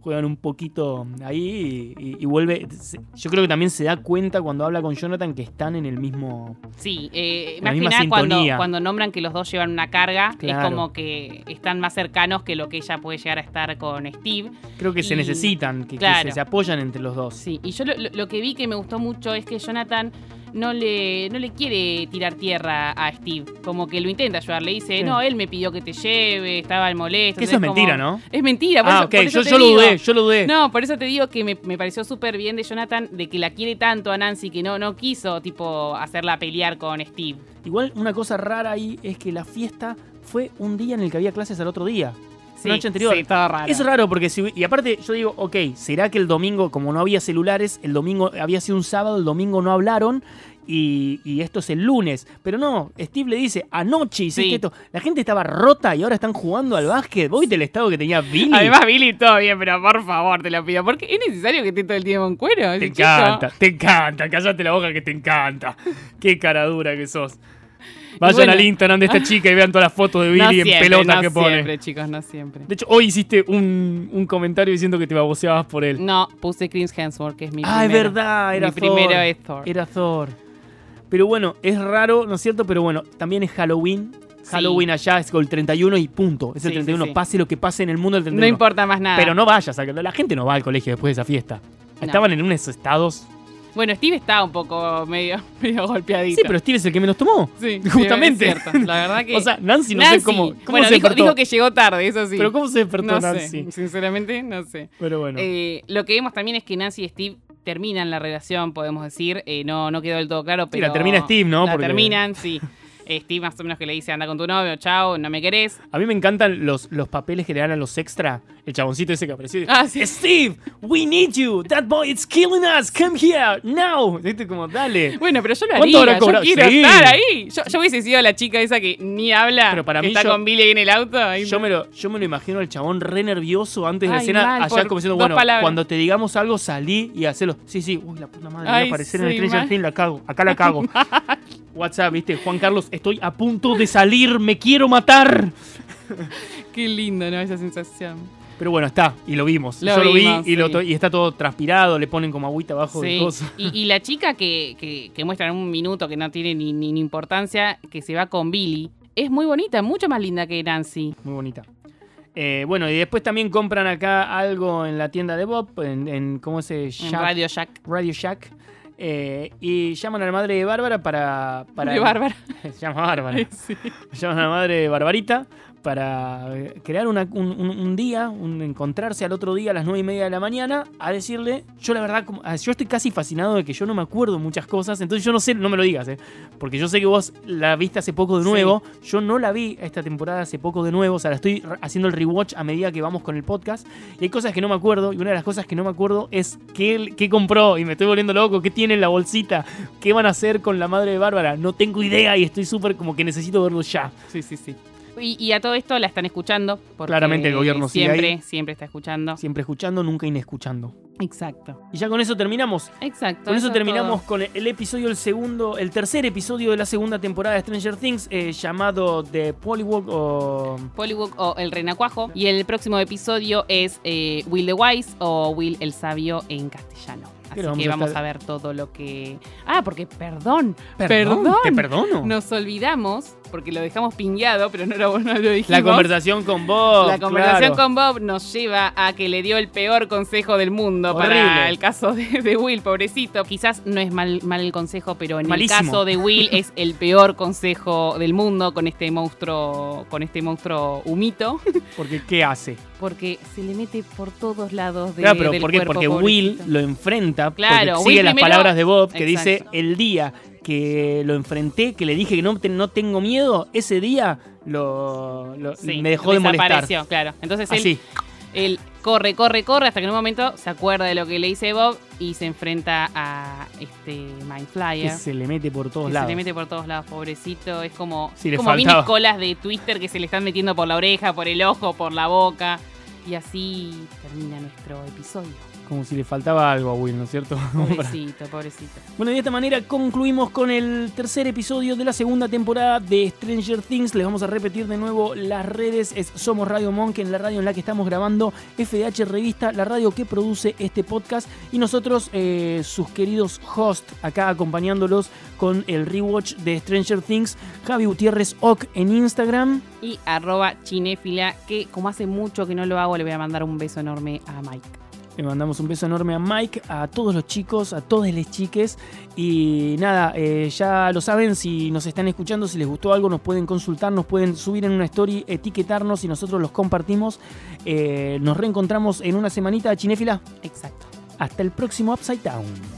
juegan un poquito ahí y, y- y vuelve. Yo creo que también se da cuenta cuando habla con Jonathan que están en el mismo. Sí, eh, más que nada cuando, nombran que los dos llevan una carga, Claro. es como que están más cercanos que lo que ella puede llegar a estar con Steve. Creo que se necesitan, que, que claro. se, se apoyan entre los dos. Sí, y yo lo que vi que me gustó mucho es que Jonathan no le, no le quiere tirar tierra a Steve. Como que lo intenta ayudar. Le dice, Sí. no, él me pidió que te lleve, estaba el molesto. Que eso es mentira, ¿no? Es mentira, por Ah, eso, ok, por eso yo, te yo lo dudé, yo lo dudé. No, por eso te digo que me, me pareció súper bien de Jonathan de que la quiere tanto a Nancy que no, no quiso, tipo, hacerla pelear con Steve. Igual una cosa rara ahí es que la fiesta fue un día en el que había clases al otro día. Sí, noche anterior. Sí, todo raro. Es raro porque si, y aparte yo digo, ok, ¿será que el domingo, como no había celulares, el domingo había sido un sábado, el domingo no hablaron y, y esto es el lunes? Pero no, Steve le dice, anoche hiciste Sí. esto. La gente estaba rota y ahora están jugando al básquet. ¿Vos viste el estado que tenía Billy? Además, Billy, todo bien, pero por favor, te lo pido. Porque es necesario que esté todo el tiempo en cuero. te chico? encanta, te encanta, cállate la boca que te encanta. Qué cara dura que sos. Vayan bueno. al Instagram de esta chica y vean todas las fotos de Billy no en pelotas no que pone. siempre, chicos, no siempre. De hecho, hoy hiciste un, un comentario diciendo que te baboseabas por él. No, puse Chris Hemsworth, que es mi ah, es verdad, era Mi Thor. primero es Thor. Era Thor. Pero bueno, es raro, ¿no es cierto? Pero bueno, también es Halloween. Halloween allá es con el 31 y punto. Es el Sí, sí, 31. sí. Pase lo que pase en el mundo del 31. No importa más nada. Pero no vayas, la gente no va al colegio después de esa fiesta. No. Estaban en unos estados. Bueno, Steve está un poco medio, medio golpeadito. Sí, pero Steve es el que menos tomó. Sí, justamente. es cierto. La verdad que. O sea, Nancy no Nancy, sé cómo, cómo bueno, se dijo, que llegó tarde, eso sí. Pero cómo se despertó no Nancy. sé, sinceramente no sé. Pero bueno. Eh, lo que vemos también es que Nancy y Steve terminan la relación, podemos decir. Eh, no, no quedó del todo claro, pero. la termina Steve, ¿no? La Porque- terminan, sí. Eh, Steve más o menos que le dice, anda con tu novio, chao, no me querés. A mí me encantan los, los papeles que le dan a los extra. El chaboncito ese que apareció. Ah, sí. Steve, we need you. That boy is killing us. Come here now. ¿Viste? Como, dale. Bueno, pero yo lo ¿Cuánto habrá haría, yo quiero Sí. estar ahí. Yo, yo hubiese sido la chica esa que ni habla, Pero para que mí está yo- con Billy en el auto. ahí- Yo me, lo, yo me lo imagino al chabón re nervioso antes de la escena, por como diciendo, bueno, palabras. cuando te digamos algo, salí y hacelo. Sí, sí, uy, la puta madre, voy Ay, a aparecer en soy Stranger la cago, acá la cago. WhatsApp, viste, Juan Carlos, estoy a punto de salir, me quiero matar. Qué lindo, ¿no? Esa sensación. Pero bueno, está, y lo vimos. Lo Yo lo vi y, lo está todo transpirado, le ponen como agüita abajo de Sí. cosas. Y, y la chica que, que, que muestra en un minuto que no tiene ni, ni- ni importancia, que se va con Billy, es muy bonita, mucho más linda que Nancy. Muy bonita. Eh, bueno, y después también compran acá algo en la tienda de Bob, en, en ¿cómo se llama? Radio Shack. Radio Shack. eh, y llaman a la madre de Bárbara para... para De Bárbara. Se llama Bárbara. Sí. Llaman a la madre de Barbarita para eh, crear una- un, día, un encontrarse al otro día a las nueve y media de la mañana a decirle, yo la verdad, como- ah, yo estoy casi fascinado de que yo no me acuerdo muchas cosas, entonces yo no sé, no me lo digas, eh, porque yo sé que vos la viste hace poco de Sí. nuevo, yo no la vi esta temporada hace poco de nuevo, o sea, la estoy haciendo el rewatch a medida que vamos con el podcast, y hay cosas que no me acuerdo, y una de las cosas que no me acuerdo es qué, qué compró, y me estoy volviendo loco, qué tiene en la bolsita, qué van a hacer con la madre de Bárbara, no tengo idea y estoy súper como que necesito verlo ya. Sí, sí, sí. Y, y a todo esto la están escuchando. Porque Claramente el gobierno sigue siempre, ahí. siempre está escuchando. Siempre escuchando, nunca inescuchando. Exacto. Y ya con eso terminamos. Exacto. Con eso es terminamos todo. con el episodio, el segundo, el tercer episodio de la segunda temporada de Stranger Things, eh, llamado The Polywalk o... Pollywood o El Renacuajo. Y el próximo episodio es eh, Will the Wise o Will el Sabio en castellano. Así Pero vamos que a vamos estar- a ver todo lo que. Ah, porque perdón. Perdón, te perdono. Nos olvidamos, porque lo dejamos pingueado, pero no lo, no lo dijimos. La conversación con Bob. La conversación claro. con Bob nos lleva a que le dio el peor consejo del mundo Horrible. para el caso de, de Will, pobrecito. Quizás no es mal, mal el consejo, pero en Malísimo. el caso de Will es el peor consejo del mundo con este monstruo, con este monstruo humito, Porque ¿qué hace? porque se le mete por todos lados de, claro, pero del ¿por qué? cuerpo, Porque Will lo enfrenta, Claro, porque Will sigue las primero- palabras de Bob que dice, el día que lo enfrenté, que le dije que no, te- no tengo miedo, ese día lo, lo- Sí, me dejó de molestar. desapareció, claro. Entonces él Así. Él corre, corre, corre hasta que en un momento se acuerda de lo que le dice Bob y se enfrenta a este Mind Que se le mete por todos que lados. se le mete por todos lados, pobrecito. Es como, Sí, le como mini colas de Twister que se le están metiendo por la oreja, por el ojo, por la boca. Y así termina nuestro episodio. Como si le faltaba algo a Will, ¿no es cierto? Pobrecito, pobrecito. Bueno, y de esta manera concluimos con el tercer episodio de la segunda temporada de Stranger Things. Les vamos a repetir de nuevo las redes. Es Somos Radio Monk, en la radio en la que estamos grabando FDH Revista, la radio que produce este podcast. Y nosotros, eh, sus queridos hosts, acá acompañándolos con el rewatch de Stranger Things. Javi Gutiérrez Oc en Instagram. Y arroba chinéfila, que como hace mucho que no lo hago, le voy a mandar un beso enorme a Mike. Le mandamos un beso enorme a Mike, a todos los chicos, a todas las chiques. Y nada, eh, ya lo saben, si nos están escuchando, si les gustó algo, nos pueden consultar, nos pueden subir en una story, etiquetarnos y nosotros los compartimos. Eh, nos reencontramos en una semanita, Chinéfila. Exacto. Hasta el próximo Upside Down.